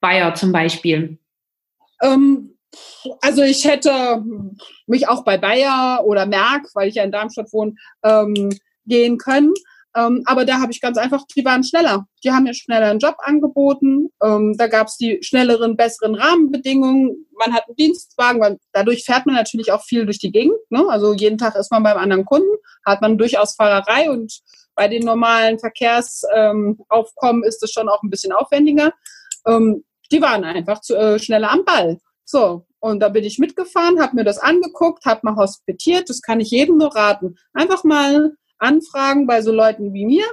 Bayer zum Beispiel? Ähm, also ich hätte mich auch bei Bayer oder Merck, weil ich ja in Darmstadt wohne, ähm, gehen können. Ähm, aber da habe ich ganz einfach, die waren schneller. Die haben mir schneller einen Job angeboten. Ähm, da gab es die schnelleren, besseren Rahmenbedingungen. Man hat einen Dienstwagen, weil dadurch fährt man natürlich auch viel durch die Gegend. Ne? Also jeden Tag ist man beim anderen Kunden, hat man durchaus Fahrerei und bei den normalen Verkehrsaufkommen ähm, ist es schon auch ein bisschen aufwendiger. Ähm, die waren einfach zu, äh, schneller am Ball. So, und da bin ich mitgefahren, habe mir das angeguckt, habe mal hospitiert. Das kann ich jedem nur raten. Einfach mal anfragen bei so Leuten wie mir,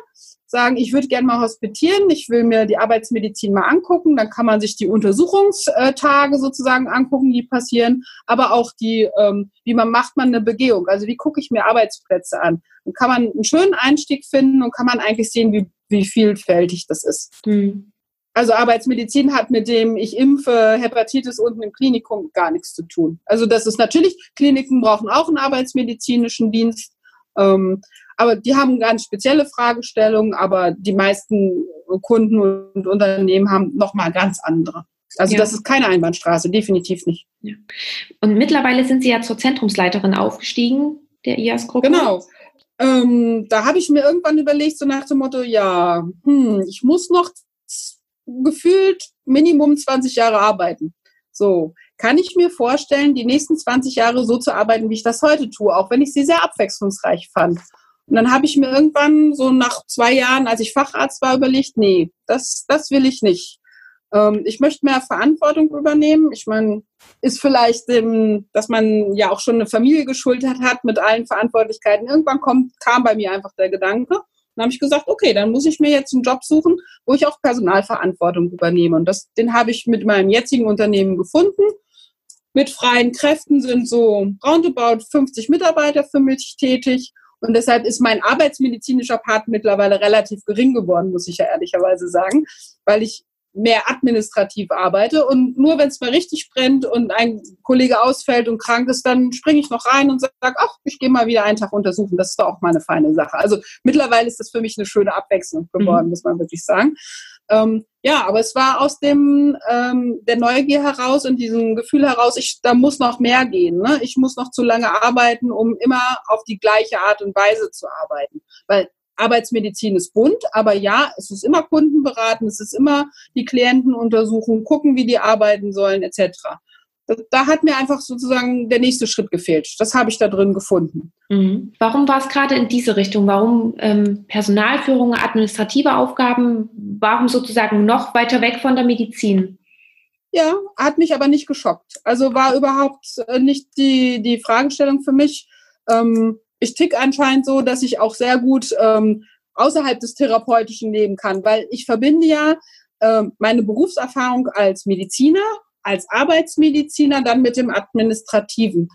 sagen, ich würde gerne mal hospitieren, ich will mir die Arbeitsmedizin mal angucken, dann kann man sich die Untersuchungstage sozusagen angucken, die passieren, aber auch die, ähm, wie man macht man eine Begehung, also wie gucke ich mir Arbeitsplätze an. Dann kann man einen schönen Einstieg finden und kann man eigentlich sehen, wie, wie vielfältig das ist. Hm. Also Arbeitsmedizin hat mit dem ich impfe Hepatitis unten im Klinikum gar nichts zu tun. Also das ist natürlich, Kliniken brauchen auch einen arbeitsmedizinischen Dienst. Ähm, aber die haben ganz spezielle Fragestellungen, aber die meisten Kunden und Unternehmen haben nochmal ganz andere. Also ja. das ist keine Einbahnstraße, definitiv nicht. Ja. Und mittlerweile sind Sie ja zur Zentrumsleiterin aufgestiegen, der IAS-Gruppe. Genau. Ähm, da habe ich mir irgendwann überlegt, so nach dem Motto, ja, hm, ich muss noch gefühlt Minimum 20 Jahre arbeiten. So, kann ich mir vorstellen, die nächsten 20 Jahre so zu arbeiten, wie ich das heute tue, auch wenn ich sie sehr abwechslungsreich fand. Und dann habe ich mir irgendwann so nach zwei Jahren, als ich Facharzt war, überlegt, nee, das, das will ich nicht. Ähm, ich möchte mehr Verantwortung übernehmen. Ich meine, ist vielleicht, dem, dass man ja auch schon eine Familie geschultert hat mit allen Verantwortlichkeiten. Irgendwann kommt, kam bei mir einfach der Gedanke, dann habe ich gesagt, okay, dann muss ich mir jetzt einen Job suchen, wo ich auch Personalverantwortung übernehme. Und das, den habe ich mit meinem jetzigen Unternehmen gefunden. Mit freien Kräften sind so roundabout 50 Mitarbeiter für mich tätig. Und deshalb ist mein arbeitsmedizinischer Part mittlerweile relativ gering geworden, muss ich ja ehrlicherweise sagen, weil ich mehr administrativ arbeite und nur wenn es mal richtig brennt und ein Kollege ausfällt und krank ist, dann springe ich noch rein und sage, ach, ich gehe mal wieder einen Tag untersuchen. Das ist doch auch mal eine feine Sache. Also mittlerweile ist das für mich eine schöne Abwechslung geworden, mhm. muss man wirklich sagen. Ähm, ja, aber es war aus dem ähm, der Neugier heraus und diesem Gefühl heraus, ich, da muss noch mehr gehen. Ne? Ich muss noch zu lange arbeiten, um immer auf die gleiche Art und Weise zu arbeiten. Weil Arbeitsmedizin ist bunt, aber ja, es ist immer Kundenberaten, es ist immer die Klienten untersuchen, gucken, wie die arbeiten sollen, etc. da hat mir einfach sozusagen der nächste Schritt gefehlt. Das habe ich da drin gefunden. Mhm. Warum war es gerade in diese Richtung? Warum ähm, Personalführung, administrative Aufgaben? Warum sozusagen noch weiter weg von der Medizin? Ja, hat mich aber nicht geschockt. Also war überhaupt äh, nicht die, die Fragestellung für mich. Ähm, ich tick anscheinend so, dass ich auch sehr gut ähm, außerhalb des Therapeutischen leben kann, weil ich verbinde ja äh, meine Berufserfahrung als Mediziner als Arbeitsmediziner dann mit dem Administrativen.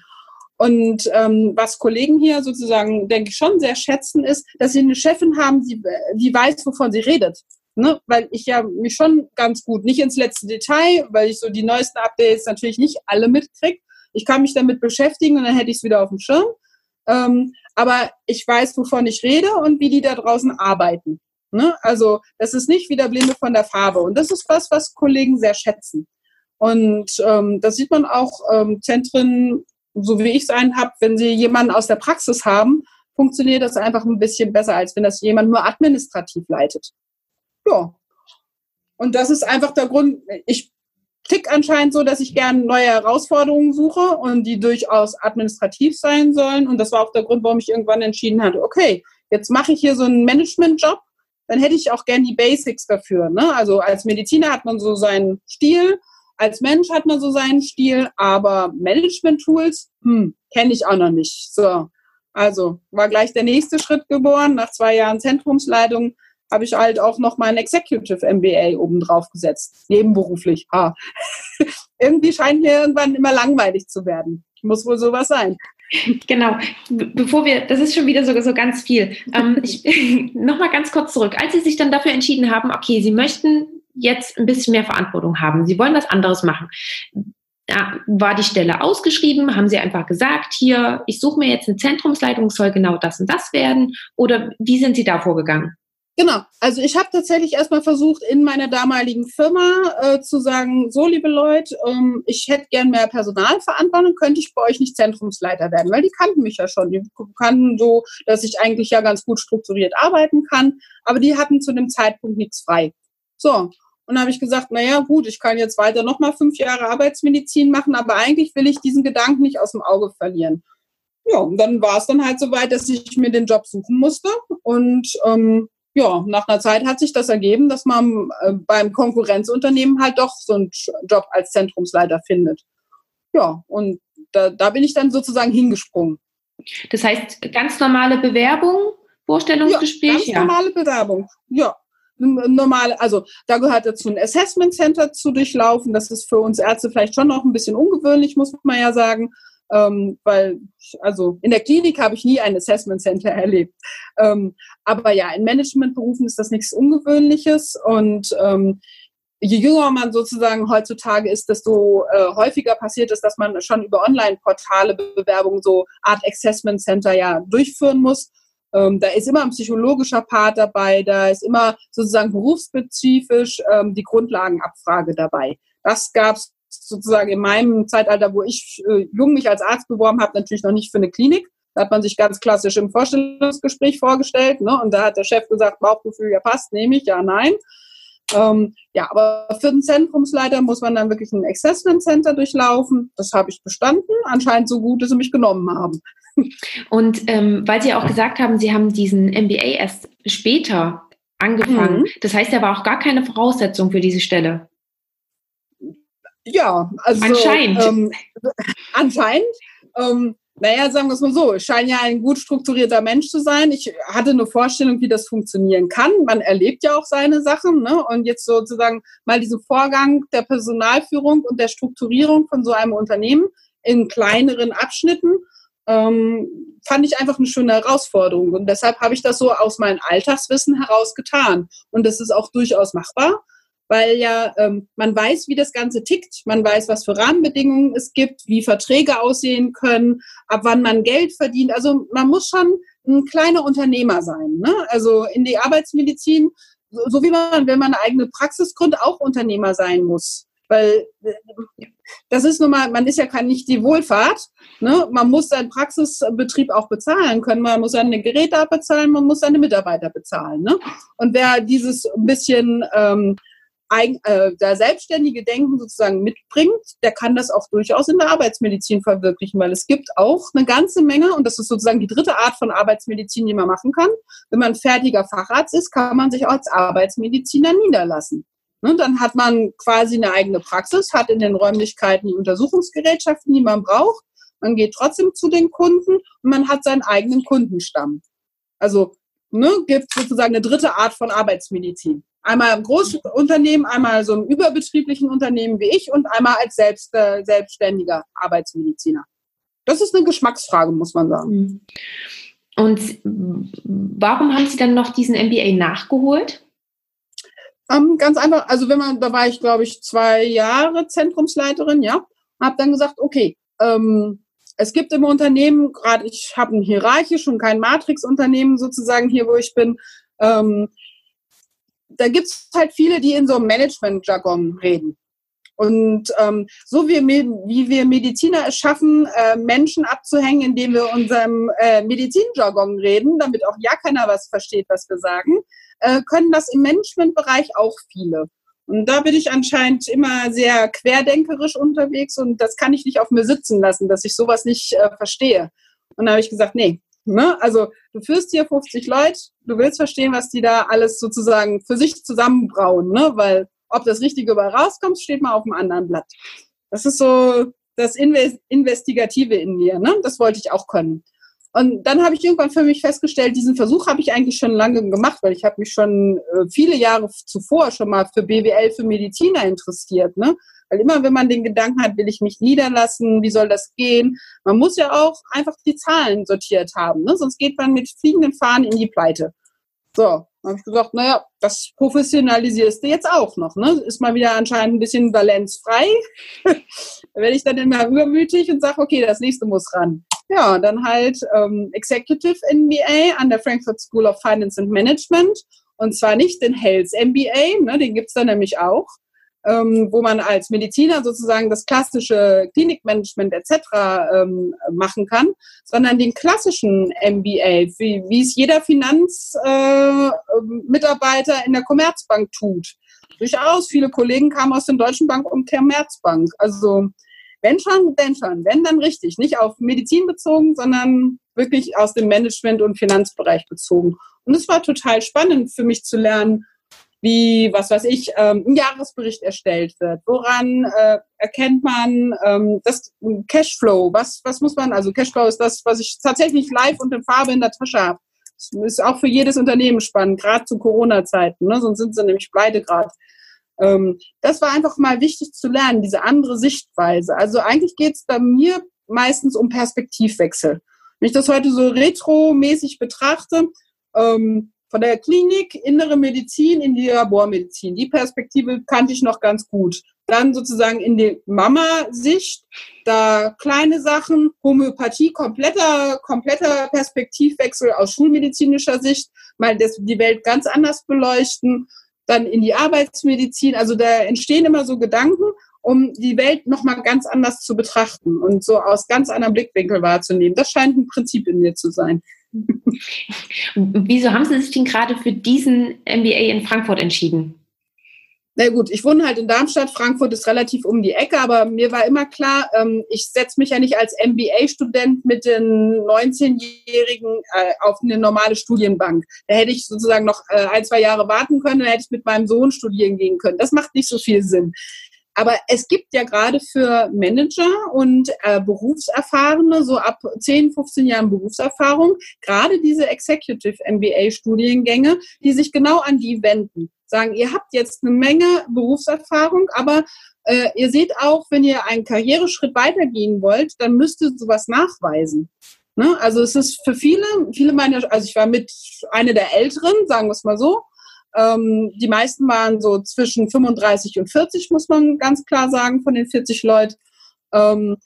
Und ähm, was Kollegen hier sozusagen, denke ich, schon sehr schätzen, ist, dass sie eine Chefin haben, die, die weiß, wovon sie redet. Ne? Weil ich ja mich schon ganz gut, nicht ins letzte Detail, weil ich so die neuesten Updates natürlich nicht alle mitkriege. Ich kann mich damit beschäftigen und dann hätte ich es wieder auf dem Schirm. Ähm, aber ich weiß, wovon ich rede und wie die da draußen arbeiten. Ne? Also das ist nicht wie der Blinde von der Farbe. Und das ist was, was Kollegen sehr schätzen. Und ähm, das sieht man auch ähm, Zentren, so wie ich es einen habe, wenn sie jemanden aus der Praxis haben, funktioniert das einfach ein bisschen besser, als wenn das jemand nur administrativ leitet. Ja. Und das ist einfach der Grund, ich tick anscheinend so, dass ich gerne neue Herausforderungen suche und die durchaus administrativ sein sollen. Und das war auch der Grund, warum ich irgendwann entschieden hatte, okay, jetzt mache ich hier so einen Management-Job, dann hätte ich auch gern die Basics dafür. Ne? Also als Mediziner hat man so seinen Stil, als Mensch hat man so seinen Stil, aber Management-Tools, hm, kenne ich auch noch nicht. So, also war gleich der nächste Schritt geboren. Nach zwei Jahren Zentrumsleitung habe ich halt auch noch mein Executive MBA obendrauf gesetzt, nebenberuflich. Ha. Irgendwie scheint mir irgendwann immer langweilig zu werden. Muss wohl sowas sein. Genau. Bevor wir, das ist schon wieder so, so ganz viel. Ähm, ich, Nochmal ganz kurz zurück. Als Sie sich dann dafür entschieden haben, okay, Sie möchten jetzt ein bisschen mehr Verantwortung haben. Sie wollen was anderes machen. Da war die Stelle ausgeschrieben, haben Sie einfach gesagt, hier, ich suche mir jetzt eine Zentrumsleitung, soll genau das und das werden? Oder wie sind Sie da vorgegangen? Genau, also ich habe tatsächlich erstmal versucht, in meiner damaligen Firma äh, zu sagen, so liebe Leute, ähm, ich hätte gern mehr Personalverantwortung, könnte ich bei euch nicht Zentrumsleiter werden, weil die kannten mich ja schon. Die kannten so, dass ich eigentlich ja ganz gut strukturiert arbeiten kann, aber die hatten zu dem Zeitpunkt nichts frei. So, und habe ich gesagt, naja, gut, ich kann jetzt weiter nochmal fünf Jahre Arbeitsmedizin machen, aber eigentlich will ich diesen Gedanken nicht aus dem Auge verlieren. Ja, und dann war es dann halt so weit, dass ich mir den Job suchen musste. Und ähm, ja, nach einer Zeit hat sich das ergeben, dass man äh, beim Konkurrenzunternehmen halt doch so einen Job als Zentrumsleiter findet. Ja, und da, da bin ich dann sozusagen hingesprungen. Das heißt, ganz normale Bewerbung, Vorstellungsgespräch? Ja, ganz normale Bewerbung, ja normale, also da gehört dazu ein Assessment Center zu durchlaufen. Das ist für uns Ärzte vielleicht schon noch ein bisschen ungewöhnlich, muss man ja sagen. Ähm, weil, also in der Klinik habe ich nie ein Assessment Center erlebt. Ähm, aber ja, in Managementberufen ist das nichts Ungewöhnliches und ähm, je jünger man sozusagen heutzutage ist, desto äh, häufiger passiert es, dass man schon über Online-Portale Bewerbungen so Art Assessment Center ja durchführen muss. Ähm, da ist immer ein psychologischer Part dabei, da ist immer sozusagen berufsspezifisch ähm, die Grundlagenabfrage dabei. Das gab es sozusagen in meinem Zeitalter, wo ich äh, jung mich als Arzt beworben habe, natürlich noch nicht für eine Klinik. Da hat man sich ganz klassisch im Vorstellungsgespräch vorgestellt. Ne? Und da hat der Chef gesagt, Bauchgefühl, ja passt, nehme ich, ja, nein. Ähm, ja, aber für den Zentrumsleiter muss man dann wirklich ein Assessment Center durchlaufen. Das habe ich bestanden, anscheinend so gut, dass sie mich genommen haben. Und ähm, weil Sie auch gesagt haben, Sie haben diesen MBA erst später angefangen. Mhm. Das heißt, er war auch gar keine Voraussetzung für diese Stelle. Ja, also anscheinend. Ähm, anscheinend. Ähm, naja, sagen wir es mal so, ich scheine ja ein gut strukturierter Mensch zu sein. Ich hatte eine Vorstellung, wie das funktionieren kann. Man erlebt ja auch seine Sachen. Ne? Und jetzt sozusagen mal diesen Vorgang der Personalführung und der Strukturierung von so einem Unternehmen in kleineren Abschnitten ähm, fand ich einfach eine schöne Herausforderung. Und deshalb habe ich das so aus meinem Alltagswissen heraus getan. Und das ist auch durchaus machbar, weil ja ähm, man weiß, wie das Ganze tickt. Man weiß, was für Rahmenbedingungen es gibt, wie Verträge aussehen können, ab wann man Geld verdient. Also man muss schon ein kleiner Unternehmer sein. Ne? Also in die Arbeitsmedizin, so, so wie man, wenn man eine eigene Praxis gründet, auch Unternehmer sein muss. Weil äh, das ist nun mal, man ist ja kein, nicht die Wohlfahrt. Ne? Man muss seinen Praxisbetrieb auch bezahlen können. Man muss seine Geräte bezahlen, man muss seine Mitarbeiter bezahlen. Ne? Und wer dieses ein bisschen ähm, äh, der selbstständige Denken sozusagen mitbringt, der kann das auch durchaus in der Arbeitsmedizin verwirklichen, weil es gibt auch eine ganze Menge, und das ist sozusagen die dritte Art von Arbeitsmedizin, die man machen kann. Wenn man fertiger Facharzt ist, kann man sich auch als Arbeitsmediziner niederlassen. Ne, dann hat man quasi eine eigene Praxis, hat in den Räumlichkeiten die Untersuchungsgerätschaften, die man braucht. Man geht trotzdem zu den Kunden und man hat seinen eigenen Kundenstamm. Also ne, gibt sozusagen eine dritte Art von Arbeitsmedizin. Einmal im Großunternehmen, einmal so im überbetrieblichen Unternehmen wie ich und einmal als selbst, äh, selbstständiger Arbeitsmediziner. Das ist eine Geschmacksfrage, muss man sagen. Mhm. Und warum haben Sie dann noch diesen MBA nachgeholt? Ähm, ganz einfach, also wenn man, da war ich, glaube ich, zwei Jahre Zentrumsleiterin, ja, habe dann gesagt, okay, ähm, es gibt im Unternehmen, gerade ich habe ein hierarchisch und kein Matrix-Unternehmen sozusagen hier, wo ich bin, ähm, da gibt es halt viele, die in so einem Management-Jargon reden. Und ähm, so wie, wie wir Mediziner es schaffen, äh, Menschen abzuhängen, indem wir unserem äh, Medizinjargon reden, damit auch ja keiner was versteht, was wir sagen, äh, können das im Managementbereich auch viele. Und da bin ich anscheinend immer sehr querdenkerisch unterwegs und das kann ich nicht auf mir sitzen lassen, dass ich sowas nicht äh, verstehe. Und da habe ich gesagt, nee, Ne? Also du führst hier 50 Leute, du willst verstehen, was die da alles sozusagen für sich zusammenbrauen, ne? weil ob das Richtige über rauskommt, steht mal auf dem anderen Blatt. Das ist so das Investigative in mir. Ne? Das wollte ich auch können. Und dann habe ich irgendwann für mich festgestellt, diesen Versuch habe ich eigentlich schon lange gemacht, weil ich habe mich schon äh, viele Jahre zuvor schon mal für BWL, für Mediziner interessiert. Ne? Weil immer, wenn man den Gedanken hat, will ich mich niederlassen, wie soll das gehen? Man muss ja auch einfach die Zahlen sortiert haben, ne? sonst geht man mit fliegenden Fahnen in die Pleite. So, habe ich gesagt, naja, das professionalisierst du jetzt auch noch. Ne? Ist mal wieder anscheinend ein bisschen valenzfrei. da werde ich dann immer übermütig und sage, okay, das nächste muss ran. Ja, dann halt ähm, Executive MBA an der Frankfurt School of Finance and Management. Und zwar nicht den Health MBA, ne, den gibt's da nämlich auch, ähm, wo man als Mediziner sozusagen das klassische Klinikmanagement etc. Ähm, machen kann, sondern den klassischen MBA, wie, wie es jeder Finanzmitarbeiter äh, in der Commerzbank tut. Durchaus, viele Kollegen kamen aus der Deutschen Bank und Commerzbank. Also wenn schon, wenn schon, wenn dann richtig. Nicht auf Medizin bezogen, sondern wirklich aus dem Management- und Finanzbereich bezogen. Und es war total spannend für mich zu lernen, wie, was weiß ich, ähm, ein Jahresbericht erstellt wird. Woran äh, erkennt man ähm, das Cashflow? Was, was muss man, also Cashflow ist das, was ich tatsächlich live und in Farbe in der Tasche habe. Ist auch für jedes Unternehmen spannend, gerade zu Corona-Zeiten, ne? sonst sind sie nämlich pleite gerade. Ähm, das war einfach mal wichtig zu lernen, diese andere Sichtweise. Also eigentlich geht es bei mir meistens um Perspektivwechsel. Wenn ich das heute so retromäßig betrachte, ähm, von der Klinik, innere Medizin in die Labormedizin. Die Perspektive kannte ich noch ganz gut. Dann sozusagen in die Mama-Sicht, da kleine Sachen, Homöopathie, kompletter, kompletter Perspektivwechsel aus schulmedizinischer Sicht, mal das, die Welt ganz anders beleuchten. Dann in die Arbeitsmedizin. Also da entstehen immer so Gedanken, um die Welt nochmal ganz anders zu betrachten und so aus ganz anderem Blickwinkel wahrzunehmen. Das scheint ein Prinzip in mir zu sein. Wieso haben Sie sich denn gerade für diesen MBA in Frankfurt entschieden? Na gut, ich wohne halt in Darmstadt. Frankfurt ist relativ um die Ecke, aber mir war immer klar, ähm, ich setze mich ja nicht als MBA-Student mit den 19-Jährigen äh, auf eine normale Studienbank. Da hätte ich sozusagen noch äh, ein, zwei Jahre warten können, dann hätte ich mit meinem Sohn studieren gehen können. Das macht nicht so viel Sinn. Aber es gibt ja gerade für Manager und äh, Berufserfahrene, so ab 10, 15 Jahren Berufserfahrung, gerade diese Executive MBA-Studiengänge, die sich genau an die wenden. Sagen, ihr habt jetzt eine Menge Berufserfahrung, aber äh, ihr seht auch, wenn ihr einen Karriereschritt weitergehen wollt, dann müsst ihr sowas nachweisen. Ne? Also es ist für viele, viele meiner, also ich war mit einer der Älteren, sagen wir es mal so, ähm, die meisten waren so zwischen 35 und 40, muss man ganz klar sagen, von den 40 Leuten. Ähm,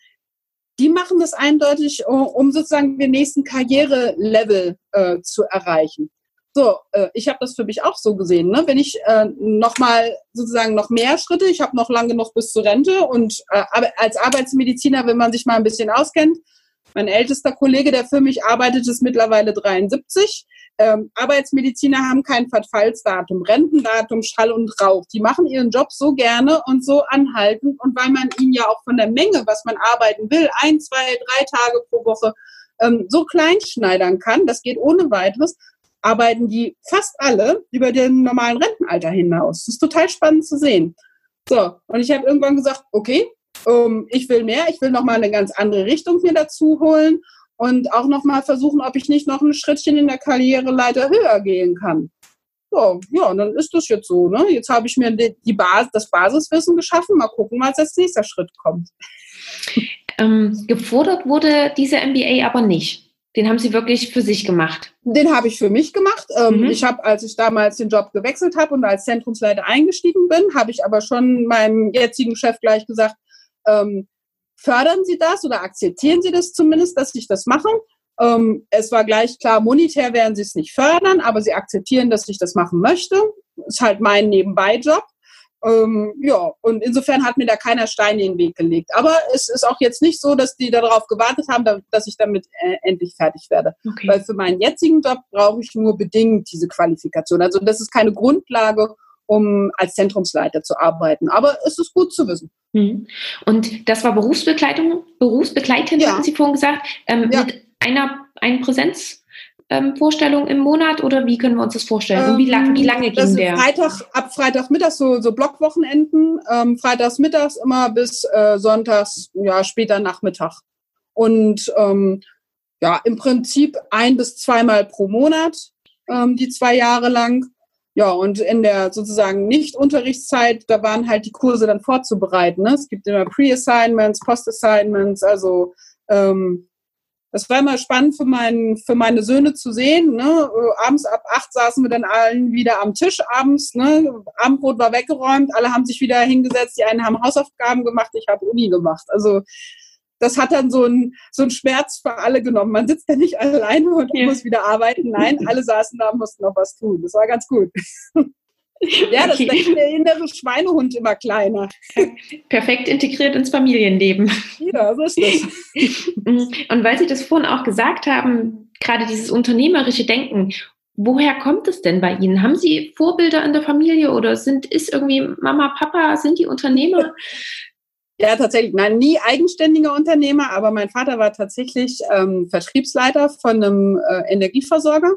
die machen das eindeutig, um sozusagen den nächsten Karrierelevel äh, zu erreichen. So, äh, ich habe das für mich auch so gesehen. Ne? Wenn ich äh, nochmal sozusagen noch mehr Schritte, ich habe noch lange genug bis zur Rente und äh, als Arbeitsmediziner, wenn man sich mal ein bisschen auskennt, Mein ältester Kollege, der für mich arbeitet, ist mittlerweile 73. Ähm, Arbeitsmediziner haben kein Verfallsdatum, Rentendatum, Schall und Rauch. Die machen ihren Job so gerne und so anhalten. Und weil man ihn ja auch von der Menge, was man arbeiten will, ein, zwei, drei Tage pro Woche ähm, so klein schneidern kann, das geht ohne weiteres, arbeiten die fast alle über den normalen Rentenalter hinaus. Das ist total spannend zu sehen. So, und ich habe irgendwann gesagt, okay, um, ich will mehr, ich will nochmal eine ganz andere Richtung mir dazu holen und auch nochmal versuchen, ob ich nicht noch ein Schrittchen in der Karriereleiter höher gehen kann. So, ja, und dann ist das jetzt so. Ne? Jetzt habe ich mir die, die Basis, das Basiswissen geschaffen. Mal gucken, was als nächster Schritt kommt. Ähm, gefordert wurde dieser MBA aber nicht. Den haben Sie wirklich für sich gemacht? Den habe ich für mich gemacht. Ähm, mhm. Ich habe, als ich damals den Job gewechselt habe und als Zentrumsleiter eingestiegen bin, habe ich aber schon meinem jetzigen Chef gleich gesagt, ähm, fördern Sie das oder akzeptieren Sie das zumindest, dass ich das mache? Ähm, es war gleich klar, monetär werden Sie es nicht fördern, aber Sie akzeptieren, dass ich das machen möchte. Ist halt mein Nebenbei-Job. Ähm, ja, und insofern hat mir da keiner Stein in den Weg gelegt. Aber es ist auch jetzt nicht so, dass die darauf gewartet haben, dass ich damit äh, endlich fertig werde. Okay. Weil für meinen jetzigen Job brauche ich nur bedingt diese Qualifikation. Also das ist keine Grundlage, um als Zentrumsleiter zu arbeiten. Aber es ist gut zu wissen. Mhm. Und das war Berufsbegleitung, Berufsbegleitend, ja. hatten Sie vorhin gesagt, ähm, ja. mit einer, einer Präsenz ähm, im Monat oder wie können wir uns das vorstellen? Und wie, lang, wie lange ging der? Freitag, ab Freitagmittag so, so Blockwochenenden, ähm, freitags mittags immer bis äh, sonntags, ja, später Nachmittag. Und ähm, ja, im Prinzip ein bis zweimal pro Monat, ähm, die zwei Jahre lang. Ja, und in der sozusagen Nicht-Unterrichtszeit, da waren halt die Kurse dann vorzubereiten. Ne? Es gibt immer Pre-Assignments, Post-Assignments, also ähm, das war immer spannend für, mein, für meine Söhne zu sehen. Ne? Abends ab acht saßen wir dann allen wieder am Tisch abends. Ne? Abendbrot war weggeräumt, alle haben sich wieder hingesetzt. Die einen haben Hausaufgaben gemacht, ich habe Uni gemacht. Also das hat dann so einen so einen Schmerz für alle genommen. Man sitzt ja nicht alleine und ja. muss wieder arbeiten. Nein, alle saßen da und mussten noch was tun. Das war ganz gut. Ja, das okay. ist der innere Schweinehund immer kleiner. Perfekt integriert ins Familienleben. Ja, so ist das. Und weil Sie das vorhin auch gesagt haben, gerade dieses unternehmerische Denken, woher kommt es denn bei Ihnen? Haben Sie Vorbilder in der Familie oder sind, ist irgendwie Mama, Papa, sind die Unternehmer? Ja, tatsächlich. Nein, nie eigenständiger Unternehmer, aber mein Vater war tatsächlich ähm, Vertriebsleiter von einem äh, Energieversorger.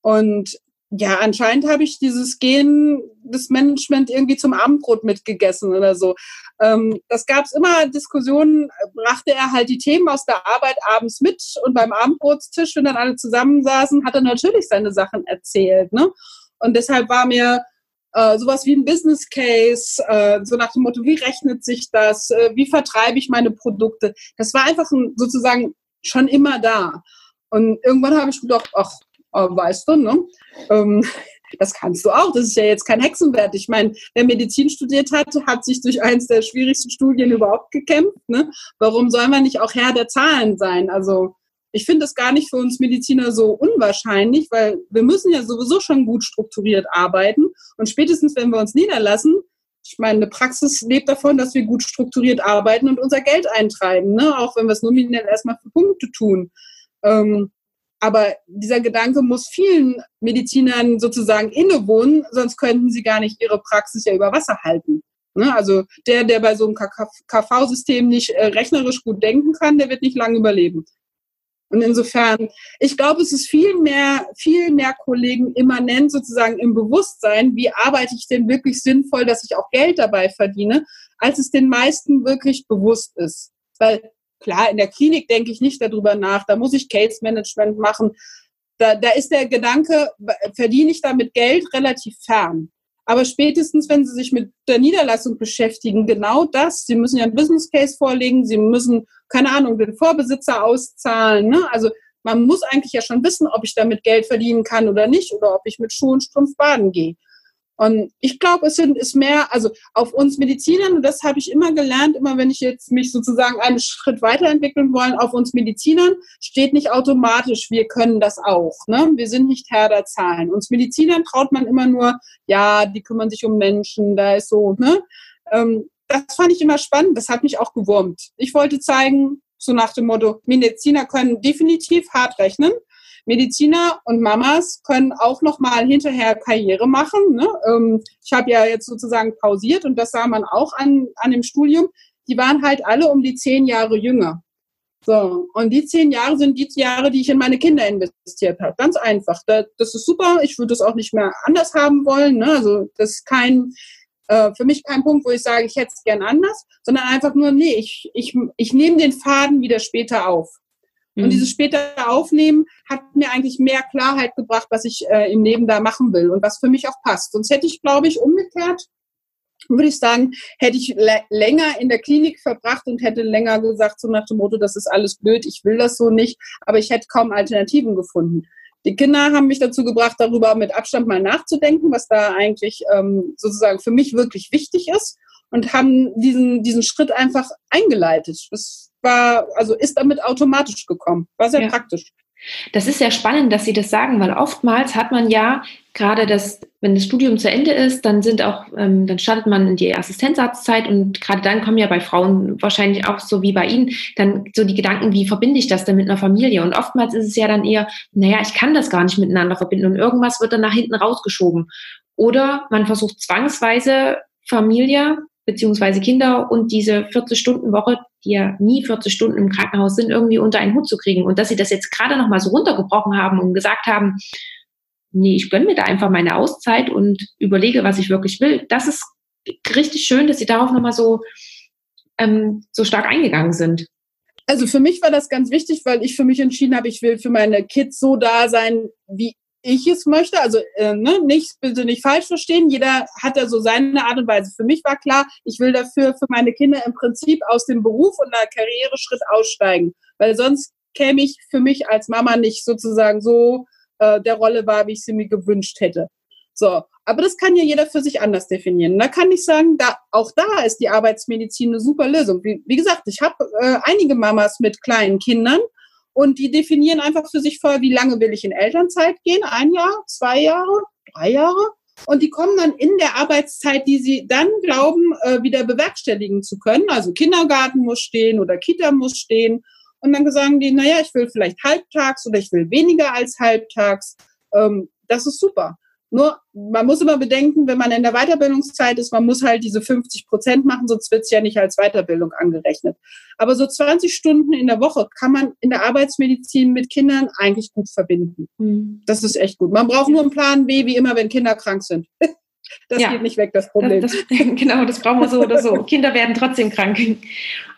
Und ja, anscheinend habe ich dieses Gen des Management irgendwie zum Abendbrot mitgegessen oder so. Ähm, das gab es immer Diskussionen, brachte er halt die Themen aus der Arbeit abends mit und beim Abendbrotstisch, wenn dann alle zusammensaßen, hat er natürlich seine Sachen erzählt. Ne? Und deshalb war mir äh, sowas wie ein Business Case, äh, so nach dem Motto, wie rechnet sich das, äh, wie vertreibe ich meine Produkte, das war einfach ein, sozusagen schon immer da. Und irgendwann habe ich gedacht, ach, äh, weißt du, ne? Ähm, das kannst du auch. Das ist ja jetzt kein Hexenwert. Ich meine, wer Medizin studiert hat, hat sich durch eines der schwierigsten Studien überhaupt gekämpft. Ne? Warum soll man nicht auch Herr der Zahlen sein? Also ich finde das gar nicht für uns Mediziner so unwahrscheinlich, weil wir müssen ja sowieso schon gut strukturiert arbeiten. Und spätestens, wenn wir uns niederlassen, ich meine, eine Praxis lebt davon, dass wir gut strukturiert arbeiten und unser Geld eintreiben, ne? auch wenn wir es nominell erstmal für Punkte tun. Ähm, aber dieser Gedanke muss vielen Medizinern sozusagen innewohnen, sonst könnten sie gar nicht ihre Praxis ja über Wasser halten. Ne? Also der, der bei so einem KV-System nicht äh, rechnerisch gut denken kann, der wird nicht lange überleben. Und insofern, ich glaube, es ist viel mehr, viel mehr Kollegen immanent sozusagen im Bewusstsein, wie arbeite ich denn wirklich sinnvoll, dass ich auch Geld dabei verdiene, als es den meisten wirklich bewusst ist. Weil Klar, in der Klinik denke ich nicht darüber nach. Da muss ich Case Management machen. Da, da ist der Gedanke, verdiene ich damit Geld relativ fern. Aber spätestens, wenn Sie sich mit der Niederlassung beschäftigen, genau das. Sie müssen ja einen Business Case vorlegen. Sie müssen, keine Ahnung, den Vorbesitzer auszahlen. Ne? Also man muss eigentlich ja schon wissen, ob ich damit Geld verdienen kann oder nicht oder ob ich mit Schuh und Strumpf baden gehe. Und ich glaube, es sind, ist mehr, also auf uns Medizinern, und das habe ich immer gelernt, immer wenn ich jetzt mich sozusagen einen Schritt weiterentwickeln wollen, auf uns Medizinern steht nicht automatisch, wir können das auch. Ne? Wir sind nicht Herr der Zahlen. Uns Medizinern traut man immer nur, ja, die kümmern sich um Menschen, da ist so, ne? Ähm, das fand ich immer spannend, das hat mich auch gewurmt. Ich wollte zeigen, so nach dem Motto, Mediziner können definitiv hart rechnen. Mediziner und Mamas können auch noch mal hinterher Karriere machen. Ne? Ähm, ich habe ja jetzt sozusagen pausiert und das sah man auch an, an dem Studium. Die waren halt alle um die zehn Jahre jünger. So, und die zehn Jahre sind die Jahre, die ich in meine Kinder investiert habe. Ganz einfach. Das, das ist super. Ich würde es auch nicht mehr anders haben wollen. Ne? Also das ist kein, äh, für mich kein Punkt, wo ich sage, ich hätte es gern anders, sondern einfach nur, nee, ich, ich, ich nehme den Faden wieder später auf. Mhm. Und dieses später Aufnehmen hat mir eigentlich mehr Klarheit gebracht, was ich äh, im Leben da machen will und was für mich auch passt. Sonst hätte ich, glaube ich, umgekehrt würde ich sagen, hätte ich länger in der Klinik verbracht und hätte länger gesagt, so nach dem Motto, das ist alles blöd, ich will das so nicht, aber ich hätte kaum Alternativen gefunden. Die Kinder haben mich dazu gebracht, darüber mit Abstand mal nachzudenken, was da eigentlich ähm, sozusagen für mich wirklich wichtig ist und haben diesen, diesen Schritt einfach eingeleitet. Das war, also ist damit automatisch gekommen. War sehr ja. praktisch. Das ist sehr spannend, dass Sie das sagen, weil oftmals hat man ja gerade das, wenn das Studium zu Ende ist, dann sind auch, ähm, dann startet man in die Assistenzarztzeit und gerade dann kommen ja bei Frauen wahrscheinlich auch so wie bei Ihnen dann so die Gedanken, wie verbinde ich das denn mit einer Familie? Und oftmals ist es ja dann eher, naja, ich kann das gar nicht miteinander verbinden und irgendwas wird dann nach hinten rausgeschoben. Oder man versucht zwangsweise Familie beziehungsweise Kinder und diese 40-Stunden-Woche, die ja nie 40 Stunden im Krankenhaus sind, irgendwie unter einen Hut zu kriegen. Und dass sie das jetzt gerade noch mal so runtergebrochen haben und gesagt haben, nee, ich gönne mir da einfach meine Auszeit und überlege, was ich wirklich will. Das ist richtig schön, dass sie darauf noch mal so, ähm, so stark eingegangen sind. Also für mich war das ganz wichtig, weil ich für mich entschieden habe, ich will für meine Kids so da sein, wie ich es möchte. Also äh, ne, nicht, bitte nicht falsch verstehen. Jeder hat da so seine Art und Weise. Für mich war klar, ich will dafür für meine Kinder im Prinzip aus dem Beruf und einer Karriereschritt aussteigen, weil sonst käme ich für mich als Mama nicht sozusagen so äh, der Rolle war, wie ich sie mir gewünscht hätte. So, aber das kann ja jeder für sich anders definieren. Da kann ich sagen, da, auch da ist die Arbeitsmedizin eine super Lösung. Wie, wie gesagt, ich habe äh, einige Mamas mit kleinen Kindern und die definieren einfach für sich vorher, wie lange will ich in Elternzeit gehen? Ein Jahr, zwei Jahre, drei Jahre? Und die kommen dann in der Arbeitszeit, die sie dann glauben, äh, wieder bewerkstelligen zu können. Also Kindergarten muss stehen oder Kita muss stehen. Und dann sagen die, naja, ich will vielleicht halbtags oder ich will weniger als halbtags. Ähm, das ist super. Nur, man muss immer bedenken, wenn man in der Weiterbildungszeit ist, man muss halt diese 50 Prozent machen, sonst wird es ja nicht als Weiterbildung angerechnet. Aber so 20 Stunden in der Woche kann man in der Arbeitsmedizin mit Kindern eigentlich gut verbinden. Mhm. Das ist echt gut. Man braucht nur einen Plan B, wie immer, wenn Kinder krank sind. Das ja. geht nicht weg, das Problem. Das, das, genau, das brauchen wir so oder so. Kinder werden trotzdem krank.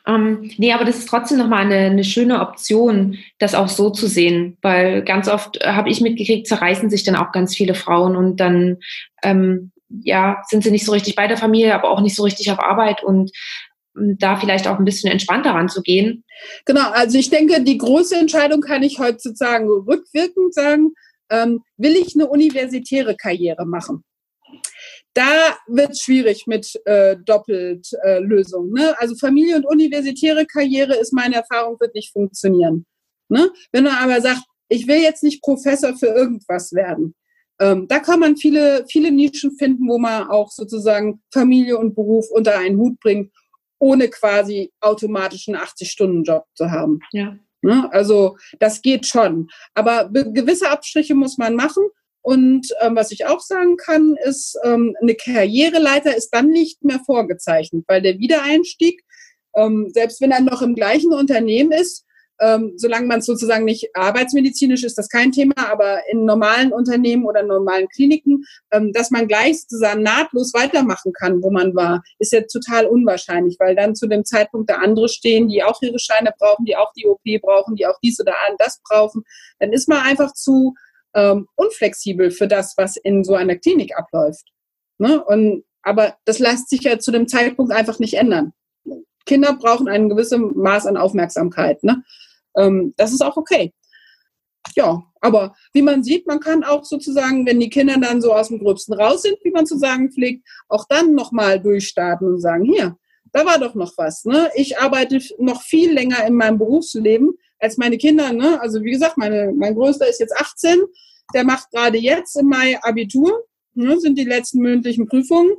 Ähm, nee, aber das ist trotzdem nochmal eine, eine schöne Option, das auch so zu sehen, weil ganz oft habe ich mitgekriegt, zerreißen sich dann auch ganz viele Frauen und dann ähm, ja, sind sie nicht so richtig bei der Familie, aber auch nicht so richtig auf Arbeit und ähm, da vielleicht auch ein bisschen entspannter ranzugehen. Genau, also ich denke, die große Entscheidung kann ich heute sozusagen rückwirkend sagen, ähm, will ich eine universitäre Karriere machen? Da wird es schwierig mit äh, Doppeltlösung. Äh, ne? Also Familie und universitäre Karriere ist meine Erfahrung, wird nicht funktionieren. Ne? Wenn man aber sagt, ich will jetzt nicht Professor für irgendwas werden, ähm, da kann man viele, viele Nischen finden, wo man auch sozusagen Familie und Beruf unter einen Hut bringt, ohne quasi automatisch einen 80-Stunden-Job zu haben. Ja. Ne? Also das geht schon. Aber gewisse Abstriche muss man machen. Und ähm, was ich auch sagen kann, ist, ähm, eine Karriereleiter ist dann nicht mehr vorgezeichnet, weil der Wiedereinstieg, ähm, selbst wenn er noch im gleichen Unternehmen ist, ähm, solange man es sozusagen nicht arbeitsmedizinisch ist, das kein Thema, aber in normalen Unternehmen oder normalen Kliniken, ähm, dass man gleich sozusagen nahtlos weitermachen kann, wo man war, ist ja total unwahrscheinlich, weil dann zu dem Zeitpunkt da andere stehen, die auch ihre Scheine brauchen, die auch die OP brauchen, die auch dies oder das brauchen. Dann ist man einfach zu ähm, unflexibel für das, was in so einer Klinik abläuft. Ne? Und, aber das lässt sich ja zu dem Zeitpunkt einfach nicht ändern. Kinder brauchen ein gewisses Maß an Aufmerksamkeit. Ne? Ähm, das ist auch okay. Ja, aber wie man sieht, man kann auch sozusagen, wenn die Kinder dann so aus dem Gröbsten raus sind, wie man zu sagen pflegt, auch dann nochmal durchstarten und sagen, hier, da war doch noch was. Ne? Ich arbeite noch viel länger in meinem Berufsleben als meine Kinder. Ne? Also wie gesagt, meine, mein Größter ist jetzt 18, der macht gerade jetzt im Mai Abitur, ne? sind die letzten mündlichen Prüfungen.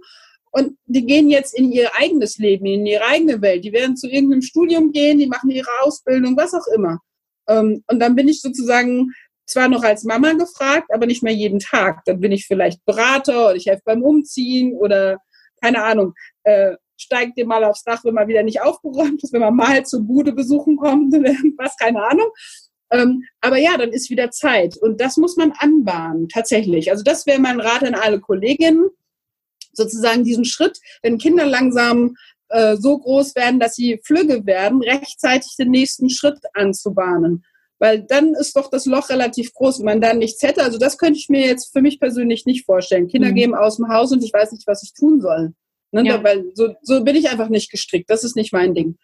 und die gehen jetzt in ihr eigenes Leben, in ihre eigene Welt. Die werden zu irgendeinem Studium gehen, die machen ihre Ausbildung, was auch immer. Ähm, und dann bin ich sozusagen zwar noch als Mama gefragt, aber nicht mehr jeden Tag. Dann bin ich vielleicht Berater oder ich helfe beim Umziehen oder keine Ahnung, äh, steigt dir mal aufs Dach, wenn man wieder nicht aufgeräumt ist, wenn man mal zur Bude besuchen kommt oder irgendwas, keine Ahnung. Ähm, aber ja, dann ist wieder Zeit. Und das muss man anbahnen, tatsächlich. Also das wäre mein Rat an alle Kolleginnen, sozusagen diesen Schritt, wenn Kinder langsam äh, so groß werden, dass sie flügge werden, rechtzeitig den nächsten Schritt anzubahnen. Weil dann ist doch das Loch relativ groß, wenn man dann nichts hätte. Also das könnte ich mir jetzt für mich persönlich nicht vorstellen. Kinder mhm. gehen aus dem Haus und ich weiß nicht, was ich tun soll. Ne? Ja. Weil so, so bin ich einfach nicht gestrickt. Das ist nicht mein Ding.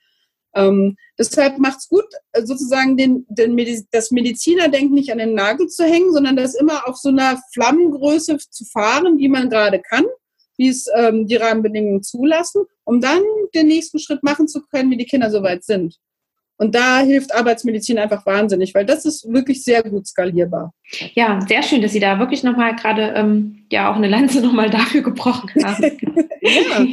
Ähm, deshalb macht es gut, äh, sozusagen den, den Mediz das Medizinerdenken nicht an den Nagel zu hängen, sondern das immer auf so einer Flammengröße zu fahren, wie man gerade kann, wie es ähm, die Rahmenbedingungen zulassen, um dann den nächsten Schritt machen zu können, wie die Kinder soweit sind. Und da hilft Arbeitsmedizin einfach wahnsinnig, weil das ist wirklich sehr gut skalierbar. Ja, sehr schön, dass Sie da wirklich nochmal gerade ähm, ja auch eine Lanze nochmal dafür gebrochen haben. ja, also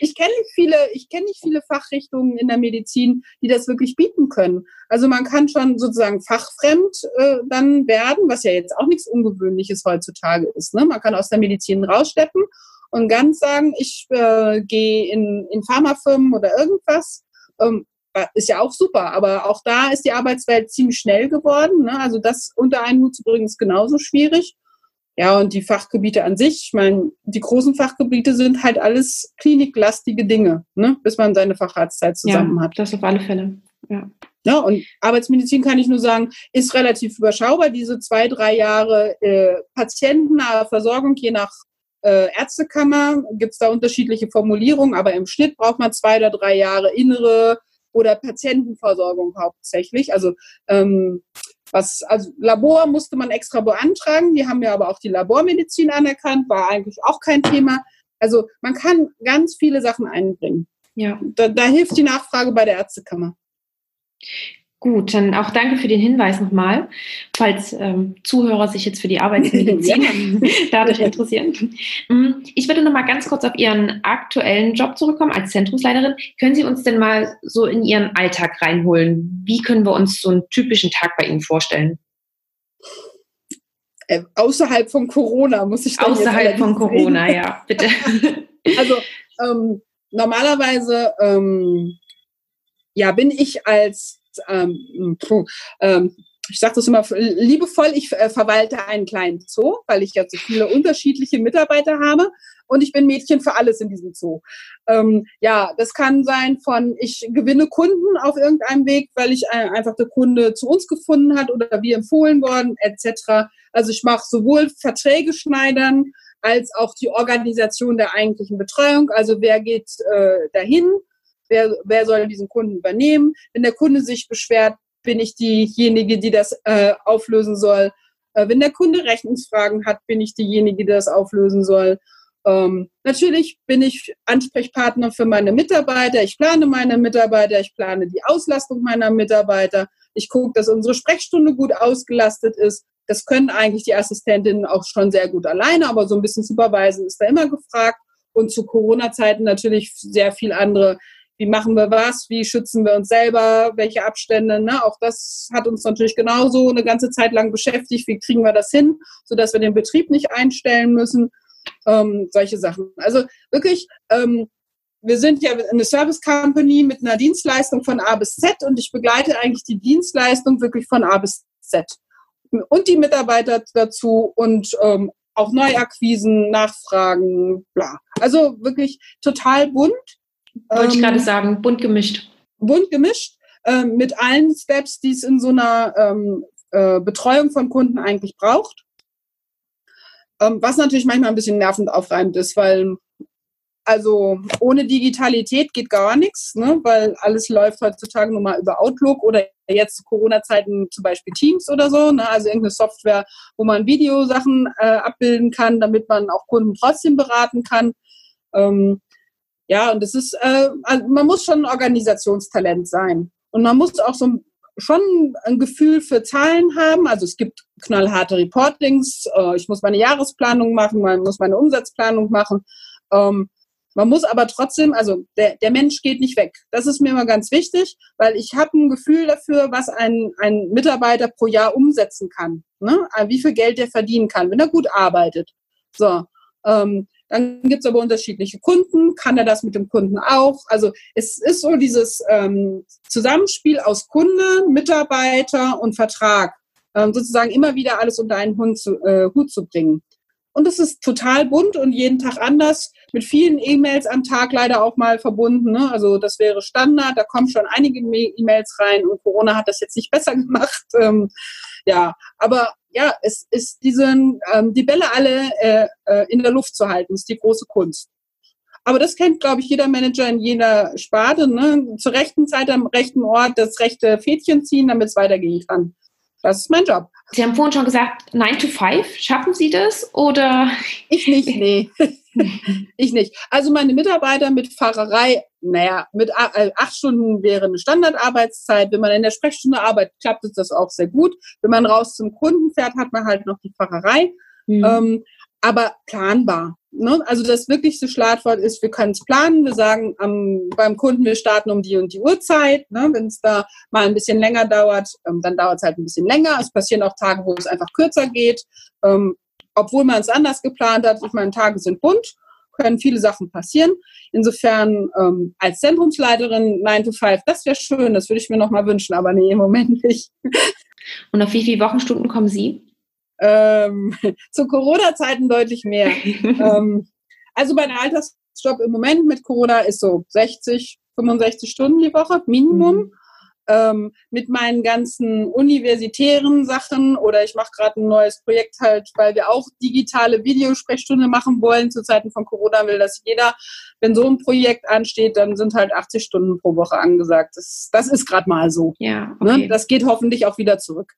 ich kenne nicht viele, ich kenne nicht viele Fachrichtungen in der Medizin, die das wirklich bieten können. Also man kann schon sozusagen fachfremd äh, dann werden, was ja jetzt auch nichts Ungewöhnliches heutzutage ist. Ne? Man kann aus der Medizin raussteppen und ganz sagen, ich äh, gehe in, in Pharmafirmen oder irgendwas. Ähm, ist ja auch super, aber auch da ist die Arbeitswelt ziemlich schnell geworden. Ne? Also das unter einen Hut zu bringen, ist genauso schwierig. Ja, und die Fachgebiete an sich, ich meine, die großen Fachgebiete sind halt alles kliniklastige Dinge, ne? bis man seine Facharztzeit zusammen ja, hat. Das auf alle Fälle, ja. Ja, und Arbeitsmedizin kann ich nur sagen, ist relativ überschaubar. Diese zwei, drei Jahre äh, patientennahe Versorgung, je nach äh, Ärztekammer, gibt es da unterschiedliche Formulierungen, aber im Schnitt braucht man zwei oder drei Jahre innere oder Patientenversorgung hauptsächlich. Also ähm, was, also Labor musste man extra beantragen, die haben ja aber auch die Labormedizin anerkannt, war eigentlich auch kein Thema. Also man kann ganz viele Sachen einbringen. Ja. Da, da hilft die Nachfrage bei der Ärztekammer. Gut, dann auch danke für den Hinweis nochmal, falls ähm, Zuhörer sich jetzt für die Arbeitsmedizin dadurch interessieren. Mm, ich würde nochmal ganz kurz auf Ihren aktuellen Job zurückkommen als Zentrumsleiterin. Können Sie uns denn mal so in Ihren Alltag reinholen? Wie können wir uns so einen typischen Tag bei Ihnen vorstellen? Äh, außerhalb von Corona muss ich sagen. Außerhalb von Corona, ja, bitte. also ähm, normalerweise ähm, ja, bin ich als ähm, ähm, ich sage das immer liebevoll, ich äh, verwalte einen kleinen Zoo, weil ich ja so viele unterschiedliche Mitarbeiter habe und ich bin Mädchen für alles in diesem Zoo. Ähm, ja, das kann sein von, ich gewinne Kunden auf irgendeinem Weg, weil ich äh, einfach der Kunde zu uns gefunden hat oder wir empfohlen worden, etc. Also ich mache sowohl Verträge schneidern als auch die Organisation der eigentlichen Betreuung. Also wer geht äh, dahin? Wer, wer soll diesen Kunden übernehmen. Wenn der Kunde sich beschwert, bin ich diejenige, die das äh, auflösen soll. Äh, wenn der Kunde Rechnungsfragen hat, bin ich diejenige, die das auflösen soll. Ähm, natürlich bin ich Ansprechpartner für meine Mitarbeiter. Ich plane meine Mitarbeiter, ich plane die Auslastung meiner Mitarbeiter. Ich gucke, dass unsere Sprechstunde gut ausgelastet ist. Das können eigentlich die Assistentinnen auch schon sehr gut alleine, aber so ein bisschen superweisen ist da immer gefragt. Und zu Corona-Zeiten natürlich sehr viel andere wie machen wir was, wie schützen wir uns selber, welche Abstände, ne? auch das hat uns natürlich genauso eine ganze Zeit lang beschäftigt, wie kriegen wir das hin, sodass wir den Betrieb nicht einstellen müssen, ähm, solche Sachen. Also wirklich, ähm, wir sind ja eine Service Company mit einer Dienstleistung von A bis Z und ich begleite eigentlich die Dienstleistung wirklich von A bis Z. Und die Mitarbeiter dazu und ähm, auch Neuakquisen, Nachfragen, bla. Also wirklich total bunt wollte ich gerade ähm, sagen, bunt gemischt. Bunt gemischt, äh, mit allen Steps, die es in so einer ähm, äh, Betreuung von Kunden eigentlich braucht. Ähm, was natürlich manchmal ein bisschen nervend aufreibend ist, weil also ohne Digitalität geht gar nichts, ne? weil alles läuft heutzutage nur mal über Outlook oder jetzt Corona-Zeiten zum Beispiel Teams oder so. Ne? Also irgendeine Software, wo man Videosachen äh, abbilden kann, damit man auch Kunden trotzdem beraten kann. Ähm, ja, und das ist, äh, also man muss schon ein Organisationstalent sein. Und man muss auch so schon ein Gefühl für Zahlen haben. Also es gibt knallharte Reportings, äh, ich muss meine Jahresplanung machen, man muss meine Umsatzplanung machen. Ähm, Man muss aber trotzdem, also der, der Mensch geht nicht weg. Das ist mir immer ganz wichtig, weil ich habe ein Gefühl dafür, was ein, ein Mitarbeiter pro Jahr umsetzen kann. Ne? Wie viel Geld er verdienen kann, wenn er gut arbeitet. So, ähm, dann gibt's aber unterschiedliche Kunden. Kann er das mit dem Kunden auch? Also es ist so dieses ähm, Zusammenspiel aus Kunde, Mitarbeiter und Vertrag. Ähm, sozusagen immer wieder alles unter einen Hut zu, äh, Hut zu bringen. Und es ist total bunt und jeden Tag anders, mit vielen E-Mails am Tag leider auch mal verbunden. Ne? Also das wäre Standard, da kommen schon einige E-Mails rein und Corona hat das jetzt nicht besser gemacht. Ähm, ja, aber ja, es ist diesen, ähm, die Bälle alle äh, äh, in der Luft zu halten, ist die große Kunst. Aber das kennt, glaube ich, jeder Manager in jeder Sparte. Ne? Zur rechten Zeit am rechten Ort das rechte Fädchen ziehen, damit es weitergehen kann. Das ist mein Job. Sie haben vorhin schon gesagt, 9 to 5. Schaffen Sie das oder? Ich nicht, nee. ich nicht. Also meine Mitarbeiter mit Fahrerei, naja, mit äh, acht Stunden wäre eine Standardarbeitszeit. Wenn man in der Sprechstunde arbeitet, klappt es das auch sehr gut. Wenn man raus zum Kunden fährt, hat man halt noch die Fahrerei. Mhm. Ähm, aber planbar. Ne? Also das wirklichste Schlagwort ist, wir können es planen. Wir sagen am, beim Kunden, wir starten um die und die Uhrzeit. Ne? Wenn es da mal ein bisschen länger dauert, ähm, dann dauert es halt ein bisschen länger. Es passieren auch Tage, wo es einfach kürzer geht. Ähm, obwohl man es anders geplant hat. Ich meine, Tage sind bunt, können viele Sachen passieren. Insofern ähm, als Zentrumsleiterin 9 to 5, das wäre schön, das würde ich mir noch mal wünschen, aber nee, im Moment nicht. Und auf wie viele Wochenstunden kommen Sie? Ähm, zu Corona-Zeiten deutlich mehr. ähm, also mein Altersjob im Moment mit Corona ist so 60, 65 Stunden die Woche, Minimum. Mhm. Ähm, mit meinen ganzen universitären Sachen oder ich mache gerade ein neues Projekt halt, weil wir auch digitale Videosprechstunde machen wollen. Zu Zeiten von Corona will das jeder. Wenn so ein Projekt ansteht, dann sind halt 80 Stunden pro Woche angesagt. Das, das ist gerade mal so. Ja, ne? okay. ne? Das geht hoffentlich auch wieder zurück.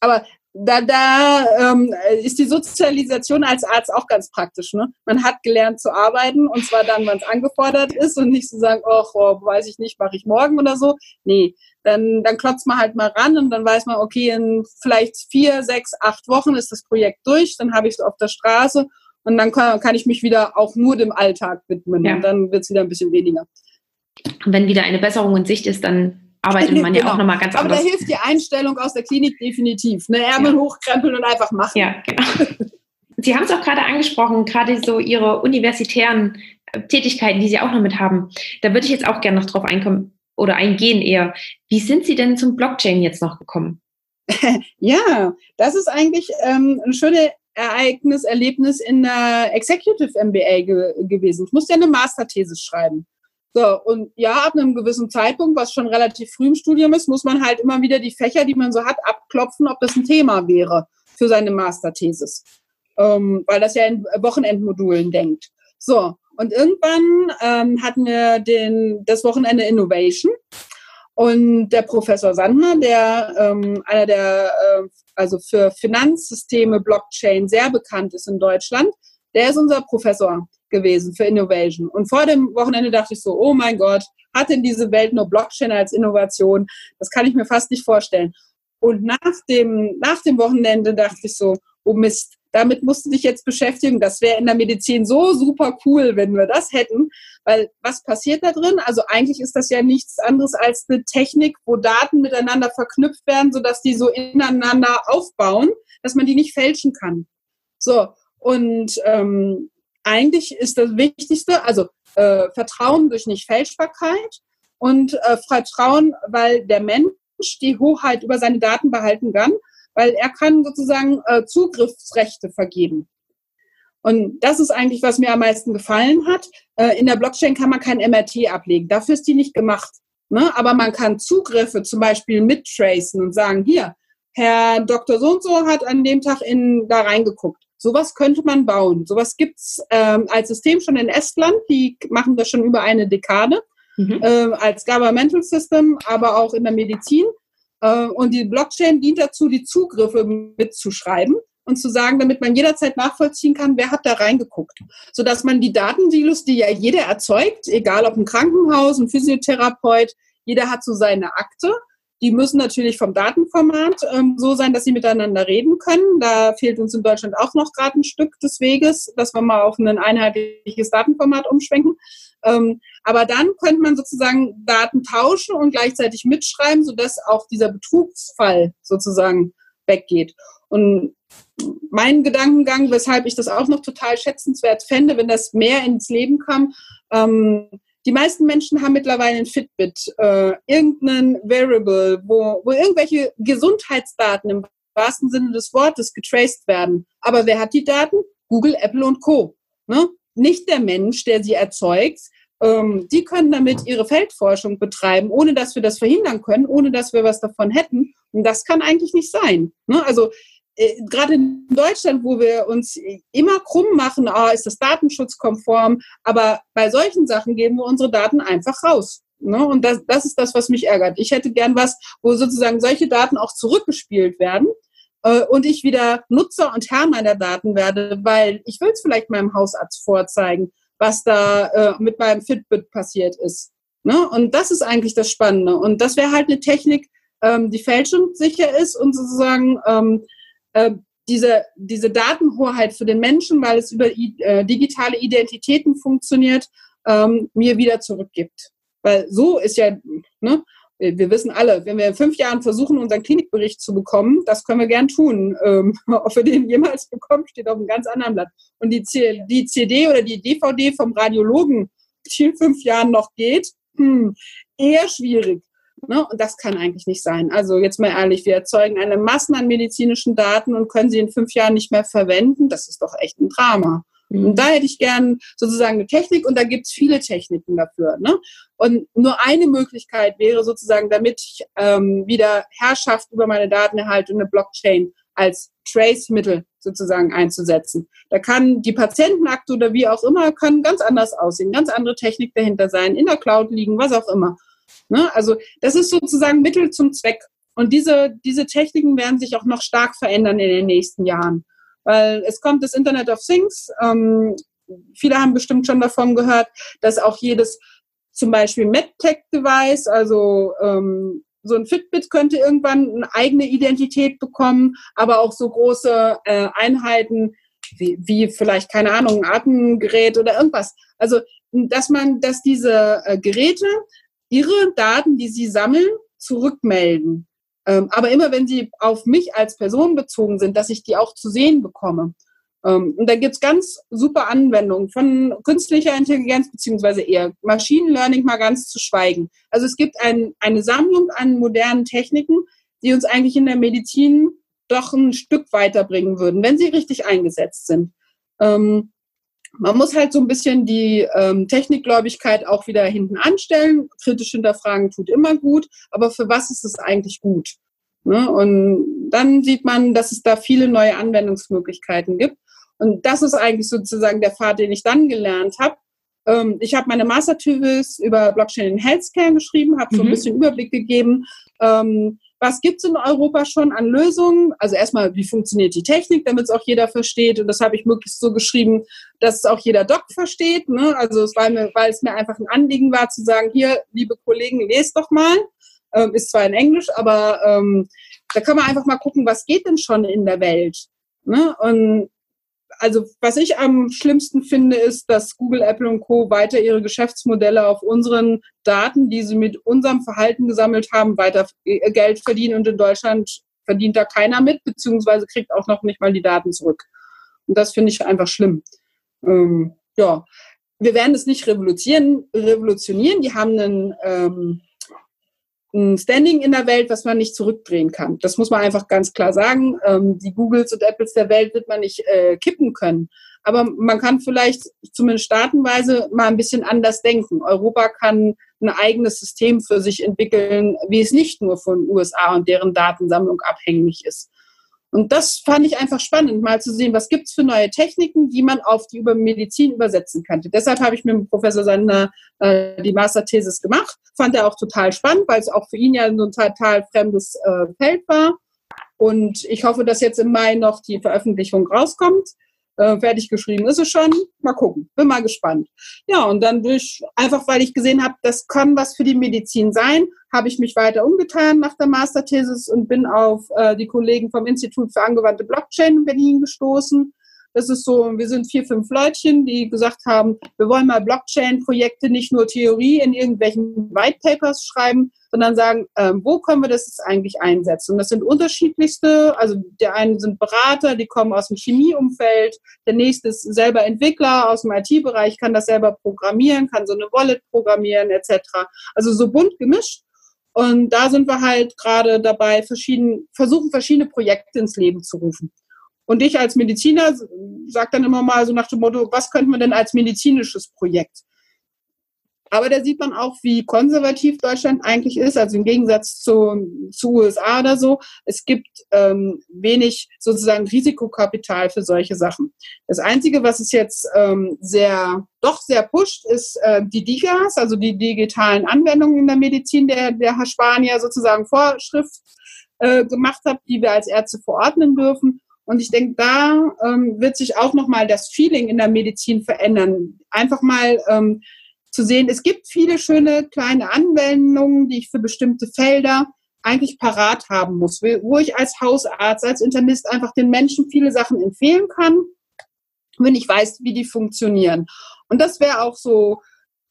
Aber da, da ähm, ist die Sozialisation als Arzt auch ganz praktisch. Ne? Man hat gelernt zu arbeiten und zwar dann, wenn es angefordert ist und nicht zu sagen, oh, weiß ich nicht, mache ich morgen oder so. Nee, dann, dann klotzt man halt mal ran und dann weiß man, okay, in vielleicht vier, sechs, acht Wochen ist das Projekt durch, dann habe ich es auf der Straße und dann kann, kann ich mich wieder auch nur dem Alltag widmen ja. und dann wird es wieder ein bisschen weniger. wenn wieder eine Besserung in Sicht ist, dann arbeitet man genau. ja auch nochmal ganz anders. Aber da hilft die Einstellung aus der Klinik definitiv. Ne? Ärmel ja. hochkrempeln und einfach machen. Ja, genau. Sie haben es auch gerade angesprochen, gerade so Ihre universitären äh, Tätigkeiten, die Sie auch noch mit haben. Da würde ich jetzt auch gerne noch drauf einkommen oder eingehen eher. Wie sind Sie denn zum Blockchain jetzt noch gekommen? ja, das ist eigentlich ähm, ein schönes Ereignis, Erlebnis in der Executive MBA ge gewesen. Ich musste ja eine Masterthese schreiben. So, und ja, ab einem gewissen Zeitpunkt, was schon relativ früh im Studium ist, muss man halt immer wieder die Fächer, die man so hat, abklopfen, ob das ein Thema wäre für seine Masterthesis. Ähm, weil das ja in Wochenendmodulen denkt. So, und irgendwann ähm, hatten wir den, das Wochenende Innovation. Und der Professor Sandner, der ähm, einer der, äh, also für Finanzsysteme Blockchain sehr bekannt ist in Deutschland, der ist unser Professor gewesen für Innovation. Und vor dem Wochenende dachte ich so, oh mein Gott, hat denn diese Welt nur Blockchain als Innovation? Das kann ich mir fast nicht vorstellen. Und nach dem, nach dem Wochenende dachte ich so, oh Mist, damit musst du dich jetzt beschäftigen. Das wäre in der Medizin so super cool, wenn wir das hätten. Weil was passiert da drin? Also eigentlich ist das ja nichts anderes als eine Technik, wo Daten miteinander verknüpft werden, sodass die so ineinander aufbauen, dass man die nicht fälschen kann. So, und ähm, eigentlich ist das Wichtigste, also äh, Vertrauen durch Nicht-Fälschbarkeit und äh, Vertrauen, weil der Mensch die Hoheit über seine Daten behalten kann, weil er kann sozusagen äh, Zugriffsrechte vergeben. Und das ist eigentlich, was mir am meisten gefallen hat. Äh, in der Blockchain kann man kein MRT ablegen. Dafür ist die nicht gemacht. Ne? Aber man kann Zugriffe zum Beispiel mittracen und sagen, hier, Herr Dr. So und so hat an dem Tag in, da reingeguckt. Sowas könnte man bauen. Sowas gibt's ähm, als System schon in Estland. Die machen das schon über eine Dekade mhm. äh, als Governmental System, aber auch in der Medizin. Äh, und die Blockchain dient dazu, die Zugriffe mitzuschreiben und zu sagen, damit man jederzeit nachvollziehen kann, wer hat da reingeguckt. Sodass man die Datensilos, die ja jeder erzeugt, egal ob ein Krankenhaus, ein Physiotherapeut, jeder hat so seine Akte, Die müssen natürlich vom Datenformat ähm, so sein, dass sie miteinander reden können. Da fehlt uns in Deutschland auch noch gerade ein Stück des Weges, dass wir mal auf ein einheitliches Datenformat umschwenken. Ähm, aber dann könnte man sozusagen Daten tauschen und gleichzeitig mitschreiben, sodass auch dieser Betrugsfall sozusagen weggeht. Und mein Gedankengang, weshalb ich das auch noch total schätzenswert fände, wenn das mehr ins Leben kam, ähm, die meisten Menschen haben mittlerweile ein Fitbit, äh, irgendeinen Variable, wo, wo irgendwelche Gesundheitsdaten im wahrsten Sinne des Wortes getraced werden. Aber wer hat die Daten? Google, Apple und Co. Ne? Nicht der Mensch, der sie erzeugt. Ähm, die können damit ihre Feldforschung betreiben, ohne dass wir das verhindern können, ohne dass wir was davon hätten. Und das kann eigentlich nicht sein. Ne? Also gerade in Deutschland, wo wir uns immer krumm machen, ah, ist das datenschutzkonform, aber bei solchen Sachen geben wir unsere Daten einfach raus. Ne? Und das, das ist das, was mich ärgert. Ich hätte gern was, wo sozusagen solche Daten auch zurückgespielt werden äh, und ich wieder Nutzer und Herr meiner Daten werde, weil ich will es vielleicht meinem Hausarzt vorzeigen, was da äh, mit meinem Fitbit passiert ist. Ne? Und das ist eigentlich das Spannende. Und das wäre halt eine Technik, ähm, die fälschungssicher ist und sozusagen ähm, äh, diese, diese Datenhoheit für den Menschen, weil es über äh, digitale Identitäten funktioniert, ähm, mir wieder zurückgibt. Weil so ist ja, ne, wir wissen alle, wenn wir in fünf Jahren versuchen, unseren Klinikbericht zu bekommen, das können wir gern tun. Ähm, ob wir den jemals bekommen, steht auf einem ganz anderen Blatt. Und die, C die CD oder die DVD vom Radiologen, die in fünf Jahren noch geht, hm, eher schwierig. Ne? Und das kann eigentlich nicht sein. Also jetzt mal ehrlich, wir erzeugen eine Massen an medizinischen Daten und können sie in fünf Jahren nicht mehr verwenden. Das ist doch echt ein Drama. Mhm. Und da hätte ich gern sozusagen eine Technik und da gibt es viele Techniken dafür. Ne? Und nur eine Möglichkeit wäre sozusagen, damit ich ähm, wieder Herrschaft über meine Daten erhalte, eine Blockchain als Trace-Mittel sozusagen einzusetzen. Da kann die Patientenakte oder wie auch immer, können ganz anders aussehen, ganz andere Technik dahinter sein, in der Cloud liegen, was auch immer. Ne? Also das ist sozusagen Mittel zum Zweck. Und diese, diese Techniken werden sich auch noch stark verändern in den nächsten Jahren. Weil es kommt das Internet of Things. Ähm, viele haben bestimmt schon davon gehört, dass auch jedes zum Beispiel MedTech-Device, also ähm, so ein Fitbit könnte irgendwann eine eigene Identität bekommen, aber auch so große äh, Einheiten wie, wie vielleicht, keine Ahnung, ein Atemgerät oder irgendwas. Also, dass man, dass diese äh, Geräte ihre Daten, die sie sammeln, zurückmelden. Ähm, aber immer wenn sie auf mich als Person bezogen sind, dass ich die auch zu sehen bekomme. Ähm, und da gibt's ganz super Anwendungen von künstlicher Intelligenz beziehungsweise eher Machine Learning mal ganz zu schweigen. Also es gibt ein, eine Sammlung an modernen Techniken, die uns eigentlich in der Medizin doch ein Stück weiterbringen würden, wenn sie richtig eingesetzt sind. Ähm, man muss halt so ein bisschen die ähm, Technikgläubigkeit auch wieder hinten anstellen. Kritisch hinterfragen tut immer gut, aber für was ist es eigentlich gut? Ne? Und dann sieht man, dass es da viele neue Anwendungsmöglichkeiten gibt. Und das ist eigentlich sozusagen der Pfad, den ich dann gelernt habe. Ähm, ich habe meine Masterthesis über Blockchain in Healthcare geschrieben, habe so ein mhm. bisschen Überblick gegeben. Ähm, was gibt es in Europa schon an Lösungen? Also erstmal, wie funktioniert die Technik, damit es auch jeder versteht. Und das habe ich möglichst so geschrieben, dass es auch jeder Doc versteht. Ne? Also es war mir, weil es mir einfach ein Anliegen war zu sagen, hier, liebe Kollegen, lest doch mal. Ähm, ist zwar in Englisch, aber ähm, da kann man einfach mal gucken, was geht denn schon in der Welt. Ne? Und also was ich am schlimmsten finde, ist, dass Google, Apple und Co. weiter ihre Geschäftsmodelle auf unseren Daten, die sie mit unserem Verhalten gesammelt haben, weiter Geld verdienen und in Deutschland verdient da keiner mit, beziehungsweise kriegt auch noch nicht mal die Daten zurück. Und das finde ich einfach schlimm. Ähm, ja, wir werden es nicht revolutionieren. revolutionieren. Die haben einen ähm, ein Standing in der Welt, was man nicht zurückdrehen kann. Das muss man einfach ganz klar sagen. Ähm, die Googles und Apples der Welt wird man nicht äh, kippen können. Aber man kann vielleicht zumindest staatenweise mal ein bisschen anders denken. Europa kann ein eigenes System für sich entwickeln, wie es nicht nur von USA und deren Datensammlung abhängig ist. Und das fand ich einfach spannend, mal zu sehen, was gibt's für neue Techniken, die man auf die über Medizin übersetzen könnte. Deshalb habe ich mit Professor Sander äh, die Masterthesis gemacht. Fand er auch total spannend, weil es auch für ihn ja so ein total fremdes äh, Feld war. Und ich hoffe, dass jetzt im Mai noch die Veröffentlichung rauskommt. Äh, fertig geschrieben ist es schon. Mal gucken. Bin mal gespannt. Ja, und dann durch, einfach weil ich gesehen habe, das kann was für die Medizin sein, habe ich mich weiter umgetan nach der Masterthesis und bin auf äh, die Kollegen vom Institut für angewandte Blockchain in Berlin gestoßen das ist so, wir sind vier, fünf Leutchen, die gesagt haben, wir wollen mal Blockchain-Projekte nicht nur Theorie in irgendwelchen White Papers schreiben, sondern sagen, ähm, wo können wir das jetzt eigentlich einsetzen? Und das sind unterschiedlichste, also der eine sind Berater, die kommen aus dem Chemieumfeld, der nächste ist selber Entwickler aus dem IT-Bereich, kann das selber programmieren, kann so eine Wallet programmieren etc. Also so bunt gemischt. Und da sind wir halt gerade dabei, verschieden, versuchen verschiedene Projekte ins Leben zu rufen. Und ich als Mediziner sage dann immer mal so nach dem Motto, was könnte man denn als medizinisches Projekt? Aber da sieht man auch, wie konservativ Deutschland eigentlich ist, also im Gegensatz zu, zu USA oder so. Es gibt ähm, wenig sozusagen Risikokapital für solche Sachen. Das Einzige, was es jetzt ähm, sehr, doch sehr pusht, ist äh, die DIGAs, also die digitalen Anwendungen in der Medizin, der, der Herr Spanier sozusagen Vorschrift äh, gemacht hat, die wir als Ärzte verordnen dürfen. Und ich denke, da ähm, wird sich auch nochmal das Feeling in der Medizin verändern. Einfach mal ähm, zu sehen, es gibt viele schöne kleine Anwendungen, die ich für bestimmte Felder eigentlich parat haben muss, wo ich als Hausarzt, als Internist einfach den Menschen viele Sachen empfehlen kann, wenn ich weiß, wie die funktionieren. Und das wäre auch so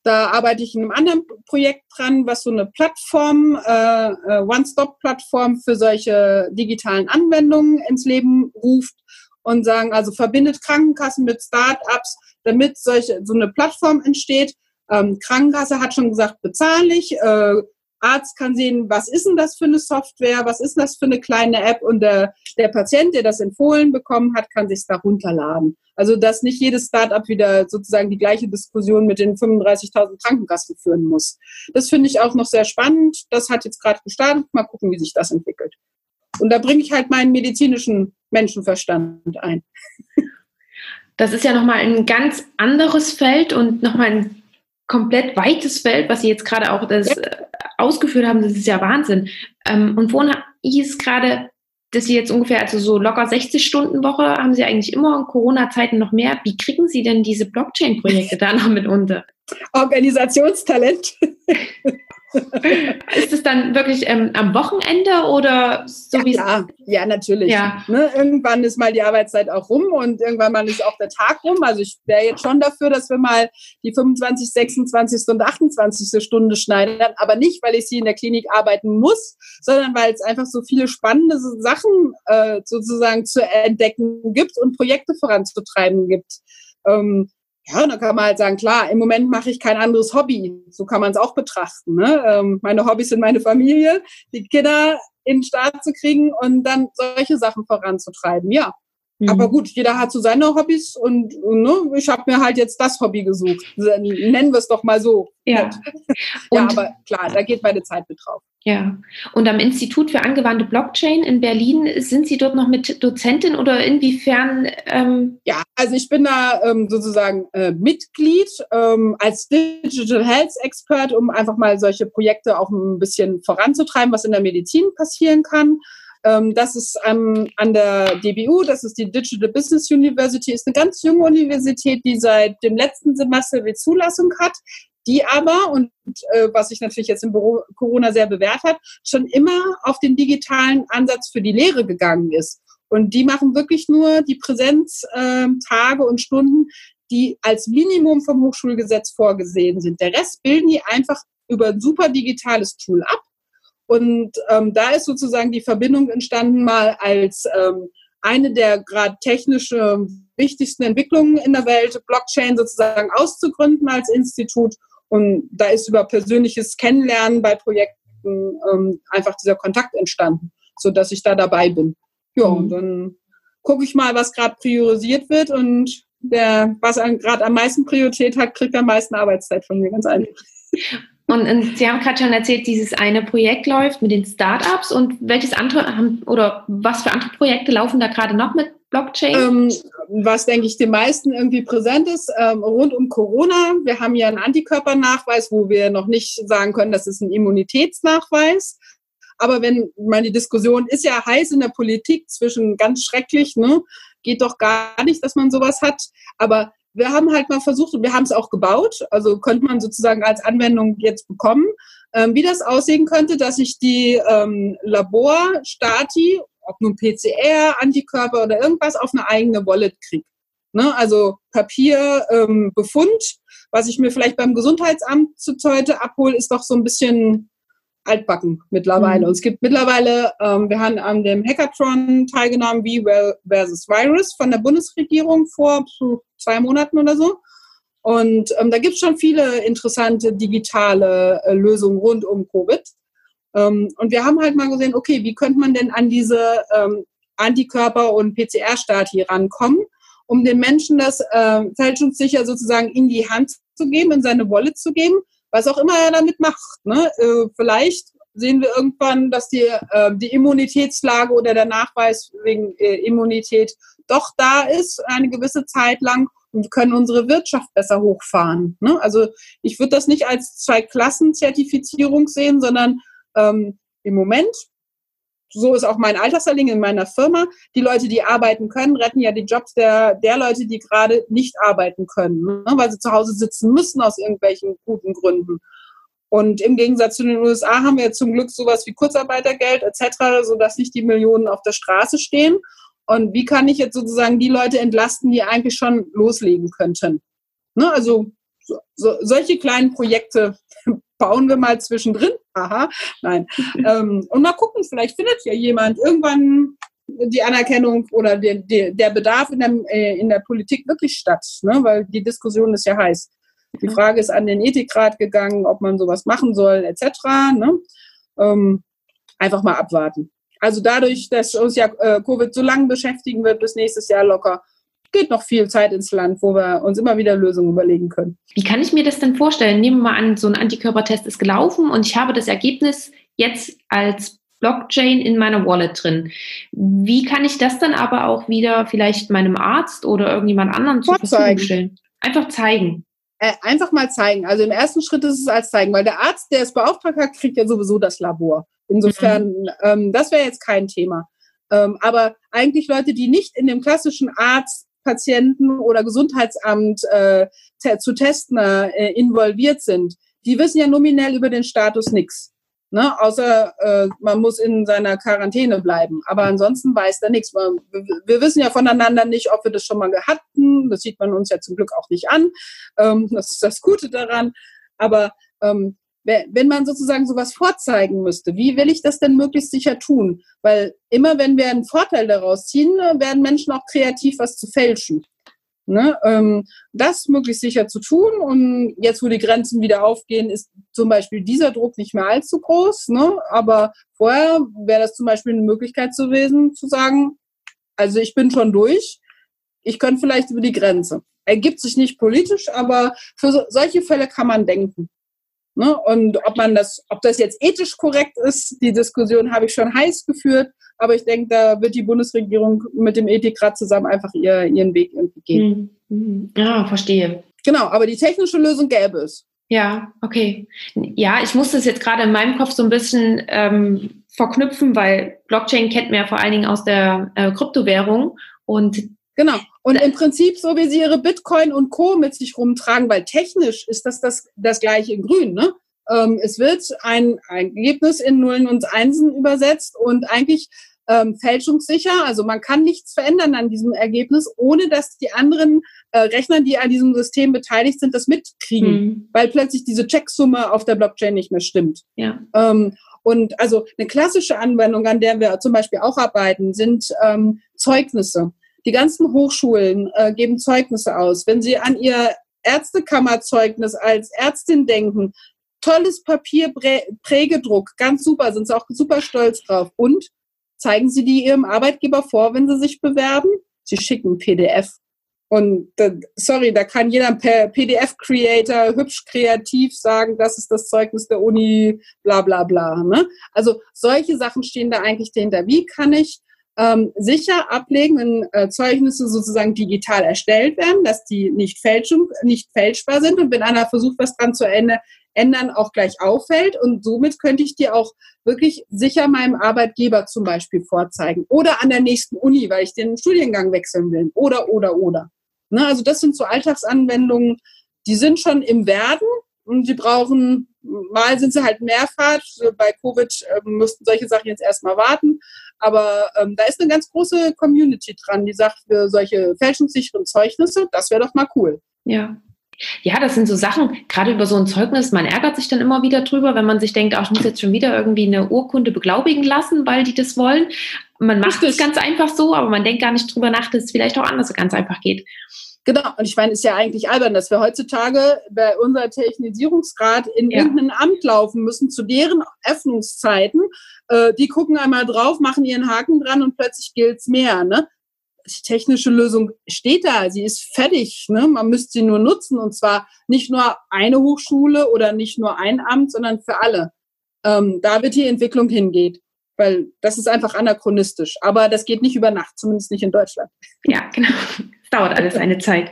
da arbeite ich in einem anderen Projekt dran, was so eine Plattform, äh, äh, One-Stop-Plattform für solche digitalen Anwendungen ins Leben ruft und sagen, also verbindet Krankenkassen mit Start-ups, damit solche, so eine Plattform entsteht. Ähm, Krankenkasse hat schon gesagt, bezahle ich. Äh, Arzt kann sehen, was ist denn das für eine Software, was ist das für eine kleine App und der, der Patient, der das empfohlen bekommen hat, kann sich da runterladen. Also dass nicht jedes Startup wieder sozusagen die gleiche Diskussion mit den 35.000 Krankenkassen führen muss. Das finde ich auch noch sehr spannend. Das hat jetzt gerade gestartet. Mal gucken, wie sich das entwickelt. Und da bringe ich halt meinen medizinischen Menschenverstand ein. Das ist ja nochmal ein ganz anderes Feld und nochmal ein komplett weites Feld, was Sie jetzt gerade auch das ja. Ausgeführt haben, das ist ja Wahnsinn. Ähm, und wo hieß es gerade, dass Sie jetzt ungefähr, also so locker 60 Stunden Woche haben Sie eigentlich immer in Corona-Zeiten noch mehr. Wie kriegen Sie denn diese Blockchain-Projekte da noch mit unter? Organisationstalent. ist es dann wirklich ähm, am Wochenende oder so ja, wie klar. ja natürlich. Ja. Ne, irgendwann ist mal die Arbeitszeit auch rum und irgendwann mal ist auch der Tag rum. Also ich wäre jetzt schon dafür, dass wir mal die 25, 26. und 28. Stunde schneiden, aber nicht, weil ich sie in der Klinik arbeiten muss, sondern weil es einfach so viele spannende Sachen äh, sozusagen zu entdecken gibt und Projekte voranzutreiben gibt. Ähm, ja, dann kann man halt sagen, klar, im Moment mache ich kein anderes Hobby. So kann man es auch betrachten. Ne? Ähm, meine Hobbys sind meine Familie, die Kinder in den Staat zu kriegen und dann solche Sachen voranzutreiben. Ja, Mhm. Aber gut, jeder hat so seine Hobbys und, ne, ich habe mir halt jetzt das Hobby gesucht. Nennen wir es doch mal so. Ja. ja, aber klar, da geht meine Zeit mit drauf. Ja. Und am Institut für angewandte Blockchain in Berlin, sind Sie dort noch mit Dozentin oder inwiefern? Ähm ja, also ich bin da ähm, sozusagen äh, Mitglied ähm, als Digital Health Expert, um einfach mal solche Projekte auch ein bisschen voranzutreiben, was in der Medizin passieren kann. Ähm, das ist ähm, an der DBU, das ist die Digital Business University, ist eine ganz junge Universität, die seit dem letzten Semester die Zulassung hat, die aber, und äh, was sich natürlich jetzt im Büro Corona sehr bewährt hat, schon immer auf den digitalen Ansatz für die Lehre gegangen ist. Und die machen wirklich nur die Präsenztage äh, und Stunden, die als Minimum vom Hochschulgesetz vorgesehen sind. Der Rest bilden die einfach über ein super digitales Tool ab und ähm, da ist sozusagen die Verbindung entstanden, mal als ähm, eine der gerade technisch wichtigsten Entwicklungen in der Welt, Blockchain sozusagen auszugründen als Institut. Und da ist über persönliches Kennenlernen bei Projekten ähm, einfach dieser Kontakt entstanden, so dass ich da dabei bin. Ja, mhm. und dann gucke ich mal, was gerade priorisiert wird und der, was gerade am meisten Priorität hat, kriegt am meisten Arbeitszeit von mir, ganz einfach. Und, und, Sie haben gerade schon erzählt, dieses eine Projekt läuft mit den Startups und welches andere oder was für andere Projekte laufen da gerade noch mit Blockchain? Ähm, was denke ich den meisten irgendwie präsent ist, ähm, rund um Corona. Wir haben ja einen Antikörpernachweis, wo wir noch nicht sagen können, das ist ein Immunitätsnachweis. Aber wenn, meine Diskussion ist ja heiß in der Politik zwischen ganz schrecklich, ne? Geht doch gar nicht, dass man sowas hat. Aber wir haben halt mal versucht und wir haben es auch gebaut, also könnte man sozusagen als Anwendung jetzt bekommen, ähm, wie das aussehen könnte, dass ich die ähm, Laborstati, ob nun PCR, Antikörper oder irgendwas, auf eine eigene Wallet kriege. Ne? Also Papier, ähm, was ich mir vielleicht beim Gesundheitsamt zu heute abhole, ist doch so ein bisschen altbacken mittlerweile. Mhm. Und es gibt mittlerweile, ähm, wir haben an dem Hackathon teilgenommen, wie versus Virus von der Bundesregierung vor zwei Monaten oder so. Und ähm, da gibt es schon viele interessante digitale äh, Lösungen rund um Covid. Ähm, und wir haben halt mal gesehen, okay, wie könnte man denn an diese ähm, Antikörper- und PCR-Stati rankommen, um den Menschen das äh, fälschungssicher sozusagen in die Hand zu geben, in seine Wallet zu geben, was auch immer er damit macht. Ne? Äh, vielleicht sehen wir irgendwann, dass die, äh, die Immunitätslage oder der Nachweis wegen äh, Immunität doch da ist, eine gewisse Zeit lang und können unsere Wirtschaft besser hochfahren. Ne? Also ich würde das nicht als Zwei-Klassen-Zertifizierung sehen, sondern ähm, im Moment, so ist auch mein Alterserling in meiner Firma, die Leute, die arbeiten können, retten ja die Jobs der, der Leute, die gerade nicht arbeiten können, ne? weil sie zu Hause sitzen müssen aus irgendwelchen guten Gründen. Und im Gegensatz zu den USA haben wir zum Glück sowas wie Kurzarbeitergeld etc., sodass nicht die Millionen auf der Straße stehen. Und wie kann ich jetzt sozusagen die Leute entlasten, die eigentlich schon loslegen könnten? Ne, also so, so, solche kleinen Projekte bauen wir mal zwischendrin. Aha, nein. ähm, und mal gucken, vielleicht findet ja jemand irgendwann die Anerkennung oder der, der, der Bedarf in der, äh, in der Politik wirklich statt, ne? weil die Diskussion ist ja heiß. Die Frage ist an den Ethikrat gegangen, ob man sowas machen soll, etc. Ne? Ähm, einfach mal abwarten. Also dadurch, dass uns ja äh, Covid so lange beschäftigen wird, bis nächstes Jahr locker, geht noch viel Zeit ins Land, wo wir uns immer wieder Lösungen überlegen können. Wie kann ich mir das denn vorstellen? Nehmen wir mal an, so ein Antikörpertest ist gelaufen und ich habe das Ergebnis jetzt als Blockchain in meiner Wallet drin. Wie kann ich das dann aber auch wieder vielleicht meinem Arzt oder irgendjemand anderen zur Verfügung stellen? Einfach zeigen. Äh, einfach mal zeigen. Also im ersten Schritt ist es als zeigen, weil der Arzt, der es beauftragt hat, kriegt ja sowieso das Labor. Insofern, mhm. ähm, das wäre jetzt kein Thema. Ähm, aber eigentlich Leute, die nicht in dem klassischen Arzt, Patienten oder Gesundheitsamt äh, zu testen äh, involviert sind, die wissen ja nominell über den Status nichts. Ne? Außer äh, man muss in seiner Quarantäne bleiben. Aber ansonsten weiß da nichts. Wir, wir, wissen ja voneinander nicht, ob wir das schon mal hatten. Das sieht man uns ja zum Glück auch nicht an. Ähm, das ist das Gute daran. Aber ähm, wenn man sozusagen sowas vorzeigen müsste, wie will ich das denn möglichst sicher tun? Weil immer wenn wir einen Vorteil daraus ziehen, werden Menschen auch kreativ, was zu fälschen. Ne? Ähm, das möglichst sicher zu tun und jetzt, wo die Grenzen wieder aufgehen, ist zum Beispiel dieser Druck nicht mehr allzu groß. Ne? Aber vorher wäre das zum Beispiel eine Möglichkeit gewesen, zu sagen, also ich bin schon durch, ich könnte vielleicht über die Grenze. Ergibt sich nicht politisch, aber für so, solche Fälle kann man denken. Ne? Und ob man das, ob das jetzt ethisch korrekt ist, die Diskussion habe ich schon heiß geführt, aber ich denke, da wird die Bundesregierung mit dem Ethikrat zusammen einfach ihr, ihren Weg irgendwie gehen. Mhm. mhm. Ja, verstehe. Genau, aber die technische Lösung gäbe es. Ja, okay. Ja, ich muss das jetzt gerade in meinem Kopf so ein bisschen ähm, verknüpfen, weil Blockchain kennt man ja vor allen Dingen aus der äh, Kryptowährung und Genau. Und im Prinzip, so wie sie ihre Bitcoin und Co. mit sich rumtragen, weil technisch ist das das, das gleiche in Grün. Ne? Ähm, es wird ein, ein Ergebnis in Nullen und Einsen übersetzt und eigentlich ähm, fälschungssicher. Also man kann nichts verändern an diesem Ergebnis, ohne dass die anderen äh, Rechner, die an diesem System beteiligt sind, das mitkriegen, mhm. weil plötzlich diese Checksumme auf der Blockchain nicht mehr stimmt. Ja. Ähm, und also eine klassische Anwendung, an der wir zum Beispiel auch arbeiten, sind ähm, Zeugnisse. Die ganzen Hochschulen äh, geben Zeugnisse aus. Wenn Sie an Ihr Ärztekammerzeugnis als Ärztin denken, tolles Papier, Prägedruck, ganz super, sind Sie auch super stolz drauf. Und zeigen Sie die Ihrem Arbeitgeber vor, wenn Sie sich bewerben? Sie schicken PDF. Und sorry, da kann jeder per PDF-Creator hübsch kreativ sagen, das ist das Zeugnis der Uni, bla bla bla. Ne? Also solche Sachen stehen da eigentlich dahinter. Wie kann ich ähm, sicher ablegen, wenn äh, Zeugnisse sozusagen digital erstellt werden, dass die nicht, Fälschung, nicht fälschbar sind und wenn einer versucht, was dran zu ändern, auch gleich auffällt. Und somit könnte ich dir auch wirklich sicher meinem Arbeitgeber zum Beispiel vorzeigen. Oder an der nächsten Uni, weil ich den Studiengang wechseln will. Oder, oder, oder. Ne, also das sind so Alltagsanwendungen, die sind schon im Werden und sie brauchen, mal sind sie halt Mehrfahrt. Bei Covid äh, müssten solche Sachen jetzt erstmal warten. Aber ähm, da ist eine ganz große Community dran, die sagt, für solche fälschungssicheren Zeugnisse, das wäre doch mal cool. Ja, ja, das sind so Sachen, gerade über so ein Zeugnis, man ärgert sich dann immer wieder drüber, wenn man sich denkt, ach, ich muss jetzt schon wieder irgendwie eine Urkunde beglaubigen lassen, weil die das wollen. Man macht es ganz einfach so, aber man denkt gar nicht drüber nach, dass es vielleicht auch anders ganz einfach geht. Genau, und ich meine, es ist ja eigentlich albern, dass wir heutzutage bei unserer Technisierungsgrad in ja. irgendein Amt laufen müssen, zu deren Öffnungszeiten. Äh, die gucken einmal drauf, machen ihren Haken dran und plötzlich gilt's mehr. Ne? die technische Lösung steht da, sie ist fertig. Ne? Man müsste sie nur nutzen und zwar nicht nur eine Hochschule oder nicht nur ein Amt, sondern für alle. Ähm, da wird die Entwicklung hingeht, weil das ist einfach anachronistisch. Aber das geht nicht über Nacht, zumindest nicht in Deutschland. Ja, genau. Es dauert alles eine Zeit.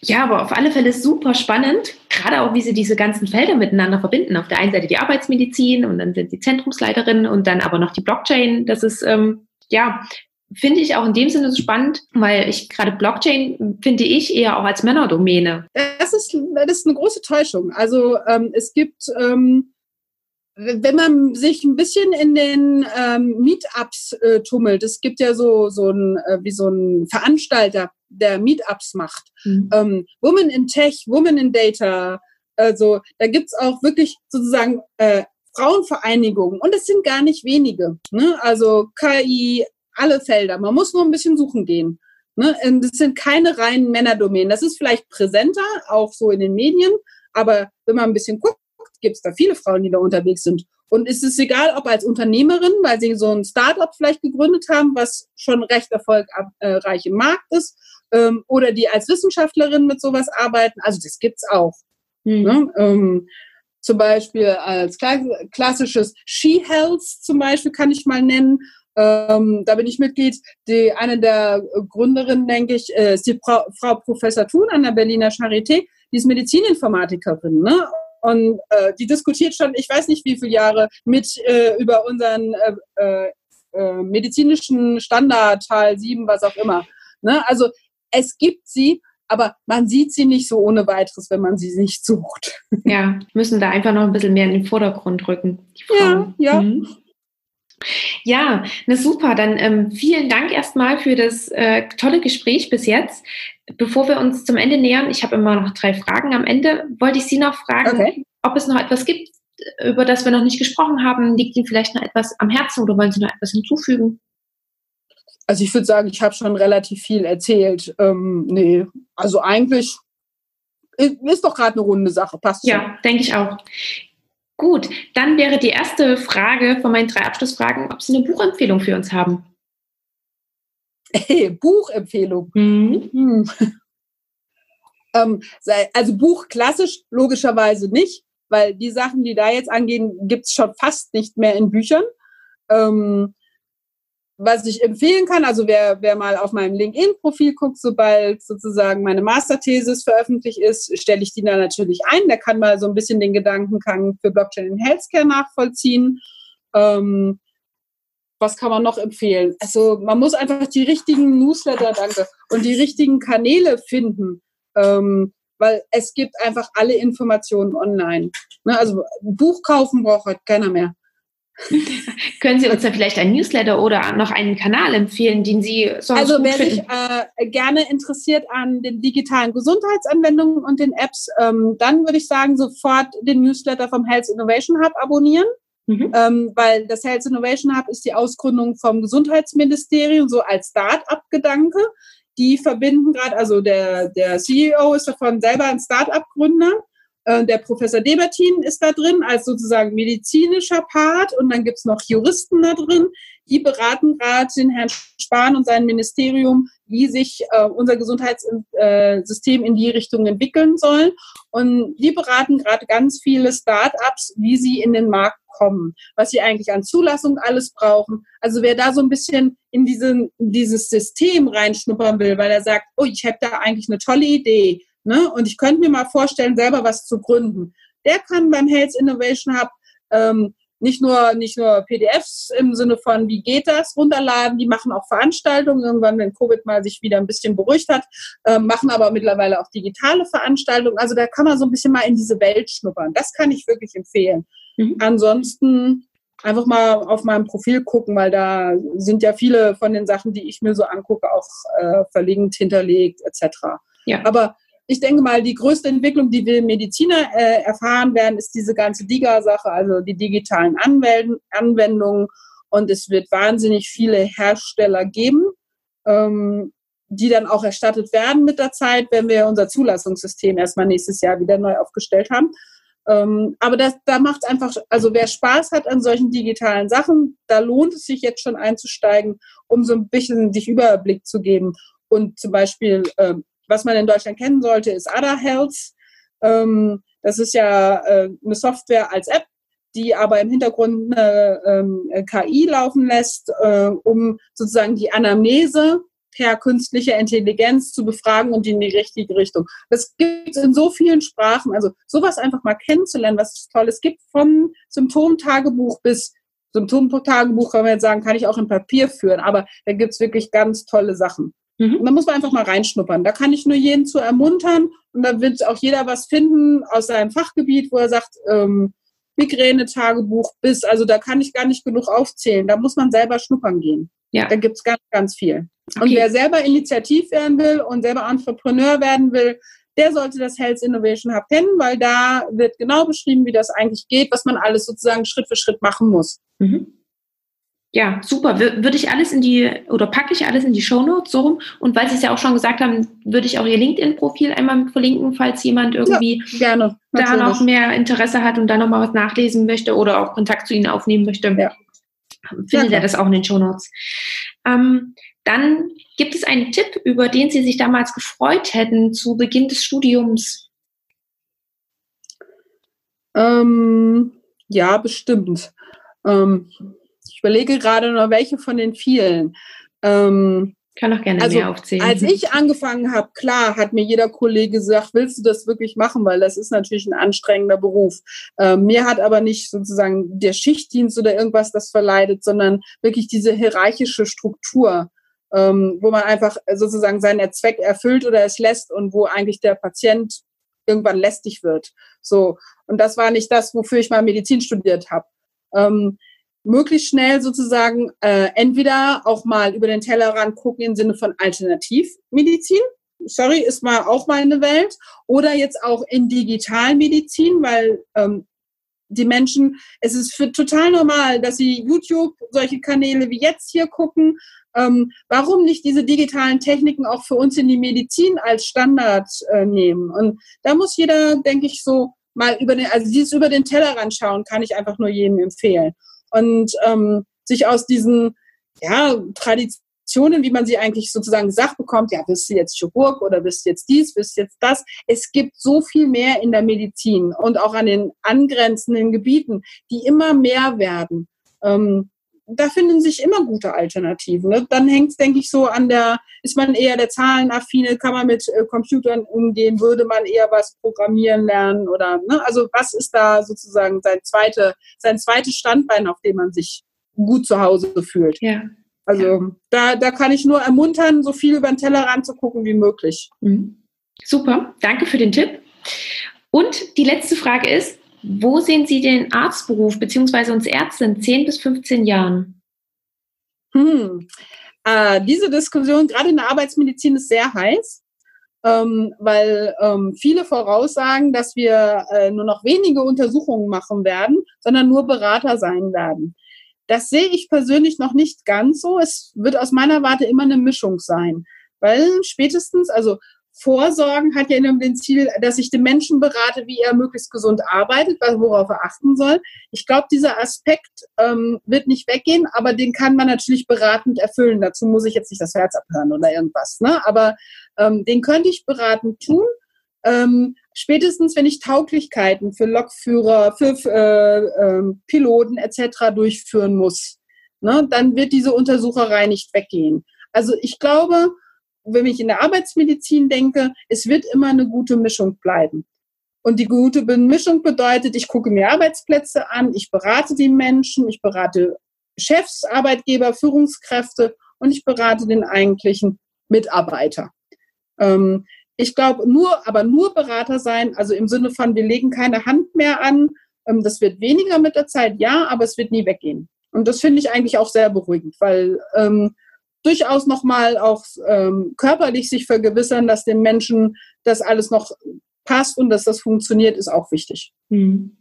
Ja, aber auf alle Fälle super spannend, gerade auch, wie sie diese ganzen Felder miteinander verbinden. Auf der einen Seite die Arbeitsmedizin und dann sind die Zentrumsleiterin und dann aber noch die Blockchain. Das ist ähm, ja finde ich auch in dem Sinne spannend, weil ich gerade Blockchain finde ich eher auch als Männerdomäne. Das ist, das ist eine große Täuschung. Also ähm, es gibt, ähm, wenn man sich ein bisschen in den ähm, Meetups äh, tummelt, es gibt ja so, so ein, äh, wie so ein Veranstalter, der Meetups macht. Mhm. Ähm, Women in Tech, Women in Data, also da gibt's auch wirklich sozusagen äh, Frauenvereinigungen und es sind gar nicht wenige. Ne? Also KI, alle Felder. Man muss nur ein bisschen suchen gehen. Ne? Das sind keine reinen Männerdomänen. Das ist vielleicht präsenter, auch so in den Medien, aber wenn man ein bisschen guckt, gibt es da viele Frauen, die da unterwegs sind. Und es ist egal, ob als Unternehmerin, weil sie so ein Startup vielleicht gegründet haben, was schon recht erfolgreich im Markt ist, ähm, oder die als Wissenschaftlerin mit sowas arbeiten. Also das gibt's auch. Mhm. Ne? Ähm, zum Beispiel als klassisches She-Health zum Beispiel kann ich mal nennen. Ähm, da bin ich Mitglied. Die, eine der Gründerinnen, denke ich, äh, ist die Frau, Frau Professor Thun an der Berliner Charité. Die ist Medizininformatikerin. Ne? Und äh, die diskutiert schon, ich weiß nicht wie viele Jahre, mit äh, über unseren äh, äh, äh medizinischen Standard, Teil 7, was auch immer. Ne? Also es gibt sie, aber man sieht sie nicht so ohne weiteres, wenn man sie nicht sucht. Ja, müssen da einfach noch ein bisschen mehr in den Vordergrund rücken. Ja, ja. Mhm. Ja, na super. Dann ähm, vielen Dank erstmal für das äh, tolle Gespräch bis jetzt. Bevor wir uns zum Ende nähern, ich habe immer noch drei Fragen am Ende, wollte ich Sie noch fragen, okay. ob es noch etwas gibt, über das wir noch nicht gesprochen haben. Liegt Ihnen vielleicht noch etwas am Herzen oder wollen Sie noch etwas hinzufügen? Also ich würde sagen, ich habe schon relativ viel erzählt. Ähm, nee, also eigentlich ist doch gerade eine runde Sache, passt schon. Ja, denke ich auch. Gut, dann wäre die erste Frage von meinen drei Abschlussfragen, ob Sie eine Buchempfehlung für uns haben. Hey, Buchempfehlung. Mhm. Hm. ähm, also Buch klassisch logischerweise nicht, weil die Sachen, die da jetzt angehen, gibt es schon fast nicht mehr in Büchern. Ähm, was ich empfehlen kann, also wer, wer mal auf meinem LinkedIn-Profil guckt, sobald sozusagen meine Masterthesis veröffentlicht ist, stelle ich die da natürlich ein. Der kann mal so ein bisschen den Gedankengang für Blockchain in Healthcare nachvollziehen. Ähm, was kann man noch empfehlen? Also man muss einfach die richtigen Newsletter, danke, und die richtigen Kanäle finden. Ähm, weil es gibt einfach alle Informationen online. Ne, also ein Buch kaufen braucht heute keiner mehr. Können Sie uns da vielleicht ein Newsletter oder noch einen Kanal empfehlen, den Sie sonst Also wer sich äh, gerne interessiert an den digitalen Gesundheitsanwendungen und den Apps, ähm, dann würde ich sagen, sofort den Newsletter vom Health Innovation Hub abonnieren. Mhm. Ähm, weil das Health Innovation Hub ist die Ausgründung vom Gesundheitsministerium, so als Start-up-Gedanke. Die verbinden gerade, also der, der CEO ist davon selber ein Start-up-Gründer äh, der Professor Debertin ist da drin als sozusagen medizinischer Part und dann gibt's noch Juristen da drin. Die beraten gerade den Herrn Spahn und sein Ministerium, wie sich äh, unser Gesundheitssystem in die Richtung entwickeln soll. Und die beraten gerade ganz viele Start-ups, wie sie in den Markt kommen, was sie eigentlich an Zulassung alles brauchen. Also wer da so ein bisschen in, diesen, in dieses System reinschnuppern will, weil er sagt, oh, ich habe da eigentlich eine tolle Idee, Ne? Und ich könnte mir mal vorstellen, selber was zu gründen. der kann beim Health Innovation Hub ähm, nicht nur, nicht nur PDFs im Sinne von, wie geht das, runterladen, die machen auch Veranstaltungen, irgendwann, wenn Covid mal sich wieder ein bisschen beruhigt hat, äh, machen aber mittlerweile auch digitale Veranstaltungen. Also da kann man so ein bisschen mal in diese Welt schnuppern. Das kann ich wirklich empfehlen. Mhm. Ansonsten einfach mal auf meinem Profil gucken, weil da sind ja viele von den Sachen, die ich mir so angucke, auch äh, verlinkt, hinterlegt, etc. Ja. Aber ich denke mal, die größte Entwicklung, die wir Mediziner äh, erfahren werden, ist diese ganze DIGA-Sache, also die digitalen Anwend Anwendungen. Und es wird wahnsinnig viele Hersteller geben, ähm, die dann auch erstattet werden mit der Zeit, wenn wir unser Zulassungssystem erstmal nächstes Jahr wieder neu aufgestellt haben. Ähm, aber das, da macht es einfach, also wer Spaß hat an solchen digitalen Sachen, da lohnt es sich jetzt schon einzusteigen, um so ein bisschen sich Überblick zu geben. Und zum Beispiel ähm, was man in Deutschland kennen sollte, ist Ada Health. Ähm, das ist ja äh, eine Software als App, die aber im Hintergrund eine ähm, KI laufen lässt, äh, um sozusagen die Anamnese per künstlicher Intelligenz zu befragen und in die richtige Richtung. Das gibt es in so vielen Sprachen. Also sowas einfach mal kennenzulernen, was es Tolles gibt, vom Symptomtagebuch bis Symptomtagebuch kann man jetzt sagen, kann ich auch in Papier führen, aber da gibt es wirklich ganz tolle Sachen. Mhm. Und da muss man einfach mal reinschnuppern. Da kann ich nur jeden zu ermuntern und da wird auch jeder was finden aus seinem Fachgebiet, wo er sagt, ähm, Migräne-Tagebuch bis, also da kann ich gar nicht genug aufzählen. Da muss man selber schnuppern gehen. Ja. Da gibt's ganz, ganz viel. Okay. Und wer selber initiativ werden will und selber Entrepreneur werden will, der sollte das Health Innovation Hub kennen, weil da wird genau beschrieben, wie das eigentlich geht, was man alles sozusagen Schritt für Schritt machen muss. Mhm ja, super. Würde ich alles in die, oder packe ich alles in die Show Notes so rum? Und weil Sie es ja auch schon gesagt haben, würde ich auch Ihr LinkedIn-Profil einmal verlinken, falls jemand irgendwie ja, gerne, da noch mehr Interesse hat und da nochmal was nachlesen möchte oder auch Kontakt zu Ihnen aufnehmen möchte. Ja. Findet ja, er das auch in den Show Notes. Ähm, dann gibt es einen Tipp, über den Sie sich damals gefreut hätten zu Beginn des Studiums? Ähm, ja, bestimmt. Ähm, ich überlege gerade noch, welche von den vielen. Ähm, kann auch gerne also, mehr aufzählen. Als ich angefangen habe, klar, hat mir jeder Kollege gesagt, willst du das wirklich machen? Weil das ist natürlich ein anstrengender Beruf. Ähm, mir hat aber nicht sozusagen der Schichtdienst oder irgendwas das verleidet, sondern wirklich diese hierarchische Struktur, ähm, wo man einfach sozusagen seinen Zweck erfüllt oder es lässt und wo eigentlich der Patient irgendwann lästig wird. So. Und das war nicht das, wofür ich mal Medizin studiert habe. Ähm, möglichst schnell sozusagen äh, entweder auch mal über den Tellerrand gucken im Sinne von Alternativmedizin. Sorry, ist mal auch mal eine Welt. Oder jetzt auch in Digitalmedizin, weil ähm, die Menschen, es ist für total normal, dass sie YouTube, solche Kanäle wie jetzt hier gucken. Ähm, warum nicht diese digitalen Techniken auch für uns in die Medizin als Standard äh, nehmen? Und da muss jeder, denke ich, so mal über den, also dieses über den Tellerrand schauen, kann ich einfach nur jedem empfehlen und ähm, sich aus diesen ja, Traditionen, wie man sie eigentlich sozusagen gesagt bekommt, ja, bist du jetzt Chirurg oder bist du jetzt dies, bist du jetzt das. Es gibt so viel mehr in der Medizin und auch an den angrenzenden Gebieten, die immer mehr werden. Ähm, da finden sich immer gute Alternativen. Ne? Dann hängt es, denke ich, so an der, ist man eher der Zahlenaffine, kann man mit äh, Computern umgehen, würde man eher was programmieren lernen oder, ne? also was ist da sozusagen sein, zweite, sein zweites Standbein, auf dem man sich gut zu Hause fühlt. Ja. Also ja. Da, da kann ich nur ermuntern, so viel über den Teller ranzugucken wie möglich. Mhm. Super, danke für den Tipp. Und die letzte Frage ist, wo sehen Sie den Arztberuf bzw. uns Ärzte in 10 bis 15 Jahren? Hm. Äh, diese Diskussion gerade in der Arbeitsmedizin ist sehr heiß, ähm, weil ähm, viele voraussagen, dass wir äh, nur noch wenige Untersuchungen machen werden, sondern nur Berater sein werden. Das sehe ich persönlich noch nicht ganz so. Es wird aus meiner Warte immer eine Mischung sein, weil spätestens, also Vorsorgen hat ja immer den Ziel, dass ich den Menschen berate, wie er möglichst gesund arbeitet, worauf er achten soll. Ich glaube, dieser Aspekt ähm, wird nicht weggehen, aber den kann man natürlich beratend erfüllen. Dazu muss ich jetzt nicht das Herz abhören oder irgendwas. Ne? Aber ähm, den könnte ich beratend tun. Ähm, spätestens, wenn ich Tauglichkeiten für Lokführer, für äh, äh, Piloten etc. durchführen muss, ne, dann wird diese Untersucherei nicht weggehen. Also ich glaube, wenn ich in der Arbeitsmedizin denke, es wird immer eine gute Mischung bleiben. Und die gute Bemischung bedeutet, ich gucke mir Arbeitsplätze an, ich berate die Menschen, ich berate Chefs, Arbeitgeber, Führungskräfte und ich berate den eigentlichen Mitarbeiter. Ähm, ich glaube, nur, aber nur Berater sein, also im Sinne von, wir legen keine Hand mehr an, ähm, das wird weniger mit der Zeit, ja, aber es wird nie weggehen. Und das finde ich eigentlich auch sehr beruhigend, weil ähm, durchaus nochmal auch ähm, körperlich sich vergewissern, dass den Menschen das alles noch passt und dass das funktioniert, ist auch wichtig. Mhm.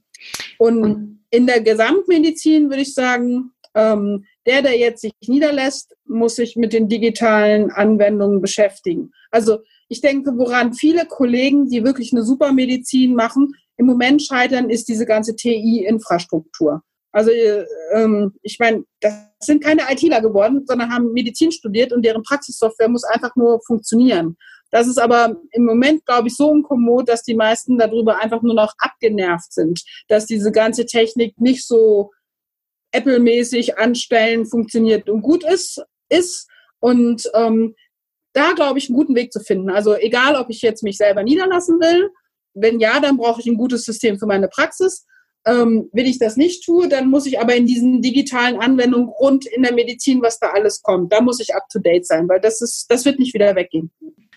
Und in der Gesamtmedizin würde ich sagen, ähm, der, der jetzt sich niederlässt, muss sich mit den digitalen Anwendungen beschäftigen. Also ich denke, woran viele Kollegen, die wirklich eine super Medizin machen, im Moment scheitern, ist diese ganze TI-Infrastruktur. Also ähm, ich meine, das sind keine ITler geworden, sondern haben Medizin studiert und deren Praxissoftware muss einfach nur funktionieren. Das ist aber im Moment, glaube ich, so unkommod, dass die meisten darüber einfach nur noch abgenervt sind, dass diese ganze Technik nicht so Apple-mäßig anstellen funktioniert und gut ist. ist. Und ähm, da, glaube ich, einen guten Weg zu finden. Also egal, ob ich jetzt mich selber niederlassen will, wenn ja, dann brauche ich ein gutes System für meine Praxis. Ähm, wenn ich das nicht tue, dann muss ich aber in diesen digitalen Anwendungen rund in der Medizin, was da alles kommt, da muss ich up to date sein, weil das ist, das wird nicht wieder weggehen.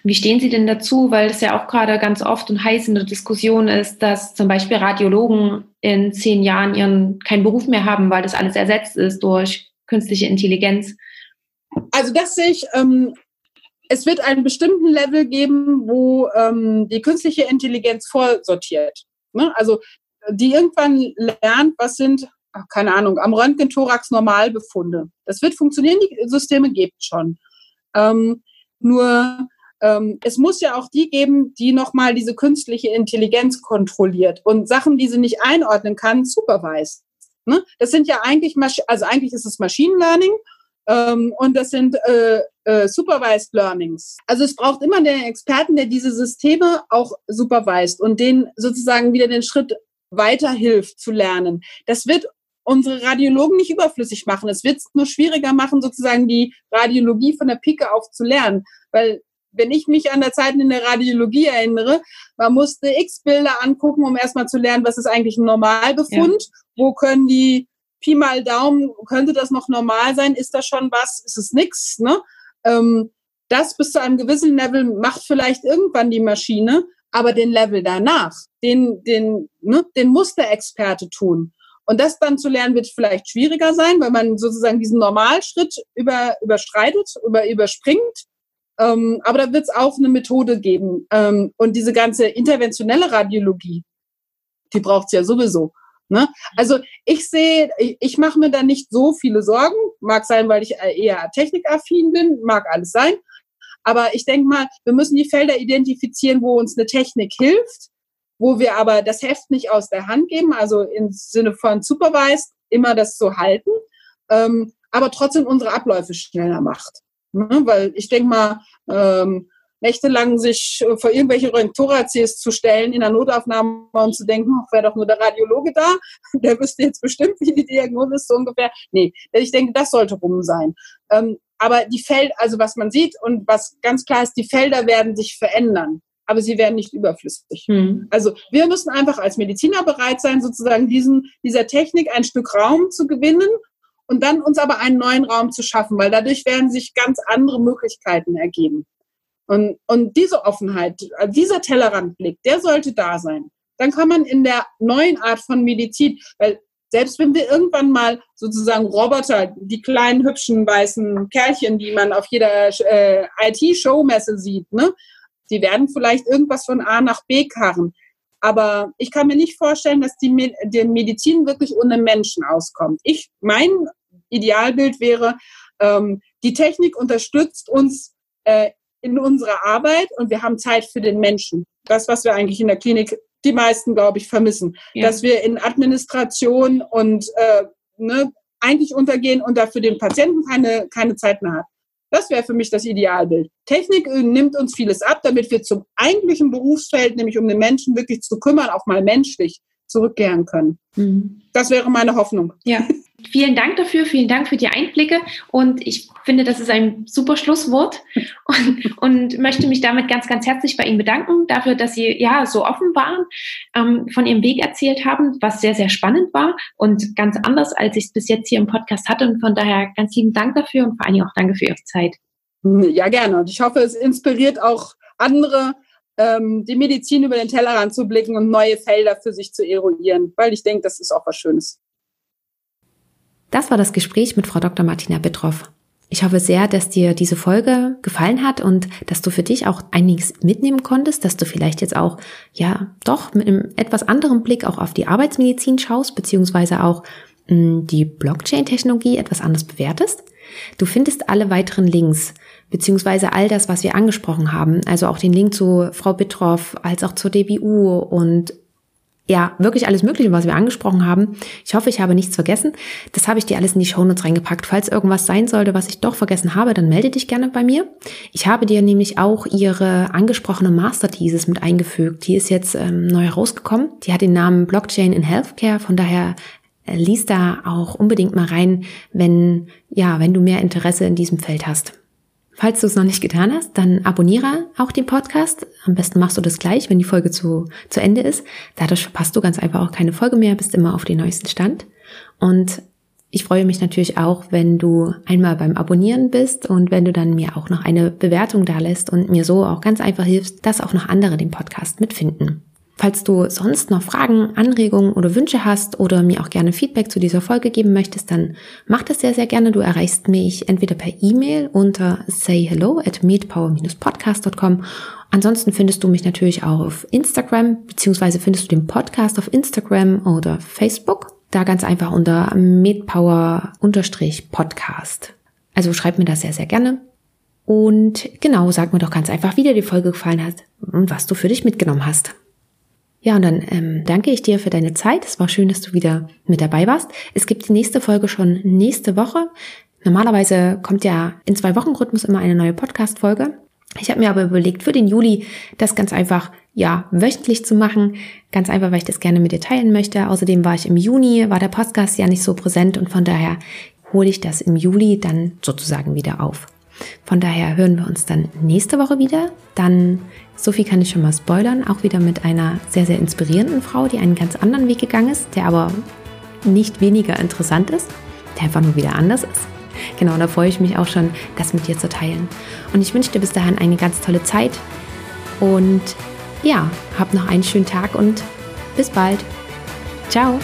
Wie stehen Sie denn dazu, weil es ja auch gerade ganz oft und heiß in der Diskussion ist, dass zum Beispiel Radiologen in zehn Jahren ihren keinen Beruf mehr haben, weil das alles ersetzt ist durch künstliche Intelligenz? Also das sehe ich. Ähm, es wird einen bestimmten Level geben, wo ähm, die künstliche Intelligenz vorsortiert. Ne? Also die irgendwann lernt, was sind, ach, keine Ahnung, am Röntgen-Thorax Normalbefunde. Das wird funktionieren, die Systeme gibt schon. Ähm, nur ähm, es muss ja auch die geben, die nochmal diese künstliche Intelligenz kontrolliert und Sachen, die sie nicht einordnen kann, superweist. Ne? Das sind ja eigentlich, Masch also eigentlich ist es Machine Learning ähm, und das sind äh, äh, Supervised Learnings. Also es braucht immer den Experten, der diese Systeme auch supervised und den sozusagen wieder den Schritt weiterhilft zu lernen. Das wird unsere Radiologen nicht überflüssig machen. Es wird es nur schwieriger machen, sozusagen die Radiologie von der Pike auf zu lernen. Weil wenn ich mich an der Zeit in der Radiologie erinnere, man musste x Bilder angucken, um erstmal zu lernen, was ist eigentlich ein Normalbefund, ja. wo können die Pi mal Daumen, könnte das noch normal sein, ist das schon was, ist es nix, ne? Ähm, das bis zu einem gewissen Level macht vielleicht irgendwann die Maschine, aber den Level danach, den, den, ne, den muss der Experte tun. Und das dann zu lernen wird vielleicht schwieriger sein, weil man sozusagen diesen Normalschritt über, überstreitet, über, überspringt. Ähm, aber da wird es auch eine Methode geben. Ähm, und diese ganze interventionelle Radiologie, die braucht es ja sowieso. Ne? Also ich sehe, ich, ich mache mir da nicht so viele Sorgen. Mag sein, weil ich eher technikaffin bin, mag alles sein. Aber ich denke mal, wir müssen die Felder identifizieren, wo uns eine Technik hilft, wo wir aber das Heft nicht aus der Hand geben, also im Sinne von supervised, immer das so halten, ähm, aber trotzdem unsere Abläufe schneller macht. Ne? Weil ich denke mal, ähm, nächtelang sich vor irgendwelche Röntgentorazes zu stellen in der Notaufnahme und zu denken, ach, wäre doch nur der Radiologe da, der wüsste jetzt bestimmt, wie die Diagnose ist, so ungefähr. Nee, ich denke, das sollte rum sein. Ähm, aber die Felder, also was man sieht und was ganz klar ist, die Felder werden sich verändern, aber sie werden nicht überflüssig. Hm. Also wir müssen einfach als Mediziner bereit sein, sozusagen diesen, dieser Technik ein Stück Raum zu gewinnen und dann uns aber einen neuen Raum zu schaffen, weil dadurch werden sich ganz andere Möglichkeiten ergeben. Und, und diese Offenheit, dieser Tellerrandblick, der sollte da sein. Dann kann man in der neuen Art von Medizin, weil selbst wenn wir irgendwann mal sozusagen Roboter, die kleinen hübschen weißen Kerlchen, die man auf jeder äh, IT-Showmesse sieht, ne, die werden vielleicht irgendwas von A nach B karren. Aber ich kann mir nicht vorstellen, dass die, die Medizin wirklich ohne Menschen auskommt. Ich, mein Idealbild wäre, ähm, die Technik unterstützt uns äh, in unserer Arbeit und wir haben Zeit für den Menschen. Das, was wir eigentlich in der Klinik die meisten, glaube ich, vermissen. Ja. Dass wir in Administration und äh, ne, eigentlich untergehen und dafür den Patienten keine, keine Zeit mehr hat. Das wäre für mich das Idealbild. Technik äh, nimmt uns vieles ab, damit wir zum eigentlichen Berufsfeld, nämlich um den Menschen wirklich zu kümmern, auch mal menschlich zurückkehren können. Mhm. Das wäre meine Hoffnung. Ja, vielen Dank dafür, vielen Dank für die Einblicke und ich finde, das ist ein super Schlusswort und, und möchte mich damit ganz, ganz herzlich bei Ihnen bedanken dafür, dass Sie ja so offen waren, ähm, von Ihrem Weg erzählt haben, was sehr, sehr spannend war und ganz anders, als ich es bis jetzt hier im Podcast hatte und von daher ganz lieben Dank dafür und vor allen Dingen auch danke für Ihre Zeit. Ja, gerne. Und ich hoffe, es inspiriert auch andere, ähm, die Medizin über den Tellerrand zu blicken und neue Felder für sich zu eruieren, weil ich denke, das ist auch was Schönes. Das war das Gespräch mit Frau Dr. Martina Bittroff. Ich hoffe sehr, dass dir diese Folge gefallen hat und dass du für dich auch einiges mitnehmen konntest, dass du vielleicht jetzt auch, ja, doch mit einem etwas anderen Blick auch auf die Arbeitsmedizin schaust, beziehungsweise auch mh, hm, die Blockchain-Technologie etwas anders bewertest. Du findest alle weiteren Links, beziehungsweise all das, was wir angesprochen haben, also auch den Link zu Frau Bittroff, als auch zur DBU und ja, wirklich alles Mögliche, was wir angesprochen haben. Ich hoffe, ich habe nichts vergessen. Das habe ich dir alles in die Shownotes reingepackt. Falls irgendwas sein sollte, was ich doch vergessen habe, dann melde dich gerne bei mir. Ich habe dir nämlich auch ihre angesprochene Master-Thesis mit eingefügt. Die ist jetzt ähm, neu rausgekommen. Die hat den Namen Blockchain in Healthcare. Von daher äh, lies da auch unbedingt mal rein, wenn, ja, wenn du mehr Interesse in diesem Feld hast. Falls du es noch nicht getan hast, dann abonniere auch den Podcast. Am besten machst du das gleich, wenn die Folge zu, zu Ende ist. Dadurch verpasst du ganz einfach auch keine Folge mehr, bist immer auf den neuesten Stand. Und ich freue mich natürlich auch, wenn du einmal beim Abonnieren bist und wenn du dann mir auch noch eine Bewertung da lässt und mir so auch ganz einfach hilfst, dass auch noch andere den Podcast mitfinden. Falls du sonst noch Fragen, Anregungen oder Wünsche hast oder mir auch gerne Feedback zu dieser Folge geben möchtest, dann mach das sehr, sehr gerne. Du erreichst mich entweder per E-Mail unter sayhello at medpower-podcast.com. Ansonsten findest du mich natürlich auch auf Instagram, beziehungsweise findest du den Podcast auf Instagram oder Facebook. Da ganz einfach unter medpower-podcast. Also schreib mir das sehr, sehr gerne. Und genau, sag mir doch ganz einfach, wie dir die Folge gefallen hat und was du für dich mitgenommen hast. Ja, und dann ähm, danke ich dir für deine Zeit. Es war schön, dass du wieder mit dabei warst. Es gibt die nächste Folge schon nächste Woche. Normalerweise kommt ja in zwei Wochen Rhythmus immer eine neue Podcast-Folge. Ich habe mir aber überlegt, für den Juli das ganz einfach, ja, wöchentlich zu machen. Ganz einfach, weil ich das gerne mit dir teilen möchte. Außerdem war ich im Juni, war der Podcast ja nicht so präsent und von daher hole ich das im Juli dann sozusagen wieder auf. Von daher hören wir uns dann nächste Woche wieder. Dann so viel kann ich schon mal spoilern, auch wieder mit einer sehr, sehr inspirierenden Frau, die einen ganz anderen Weg gegangen ist, der aber nicht weniger interessant ist, der einfach nur wieder anders ist. Genau, da freue ich mich auch schon, das mit dir zu teilen. Und ich wünsche dir bis dahin eine ganz tolle Zeit und ja, hab noch einen schönen Tag und bis bald. Ciao.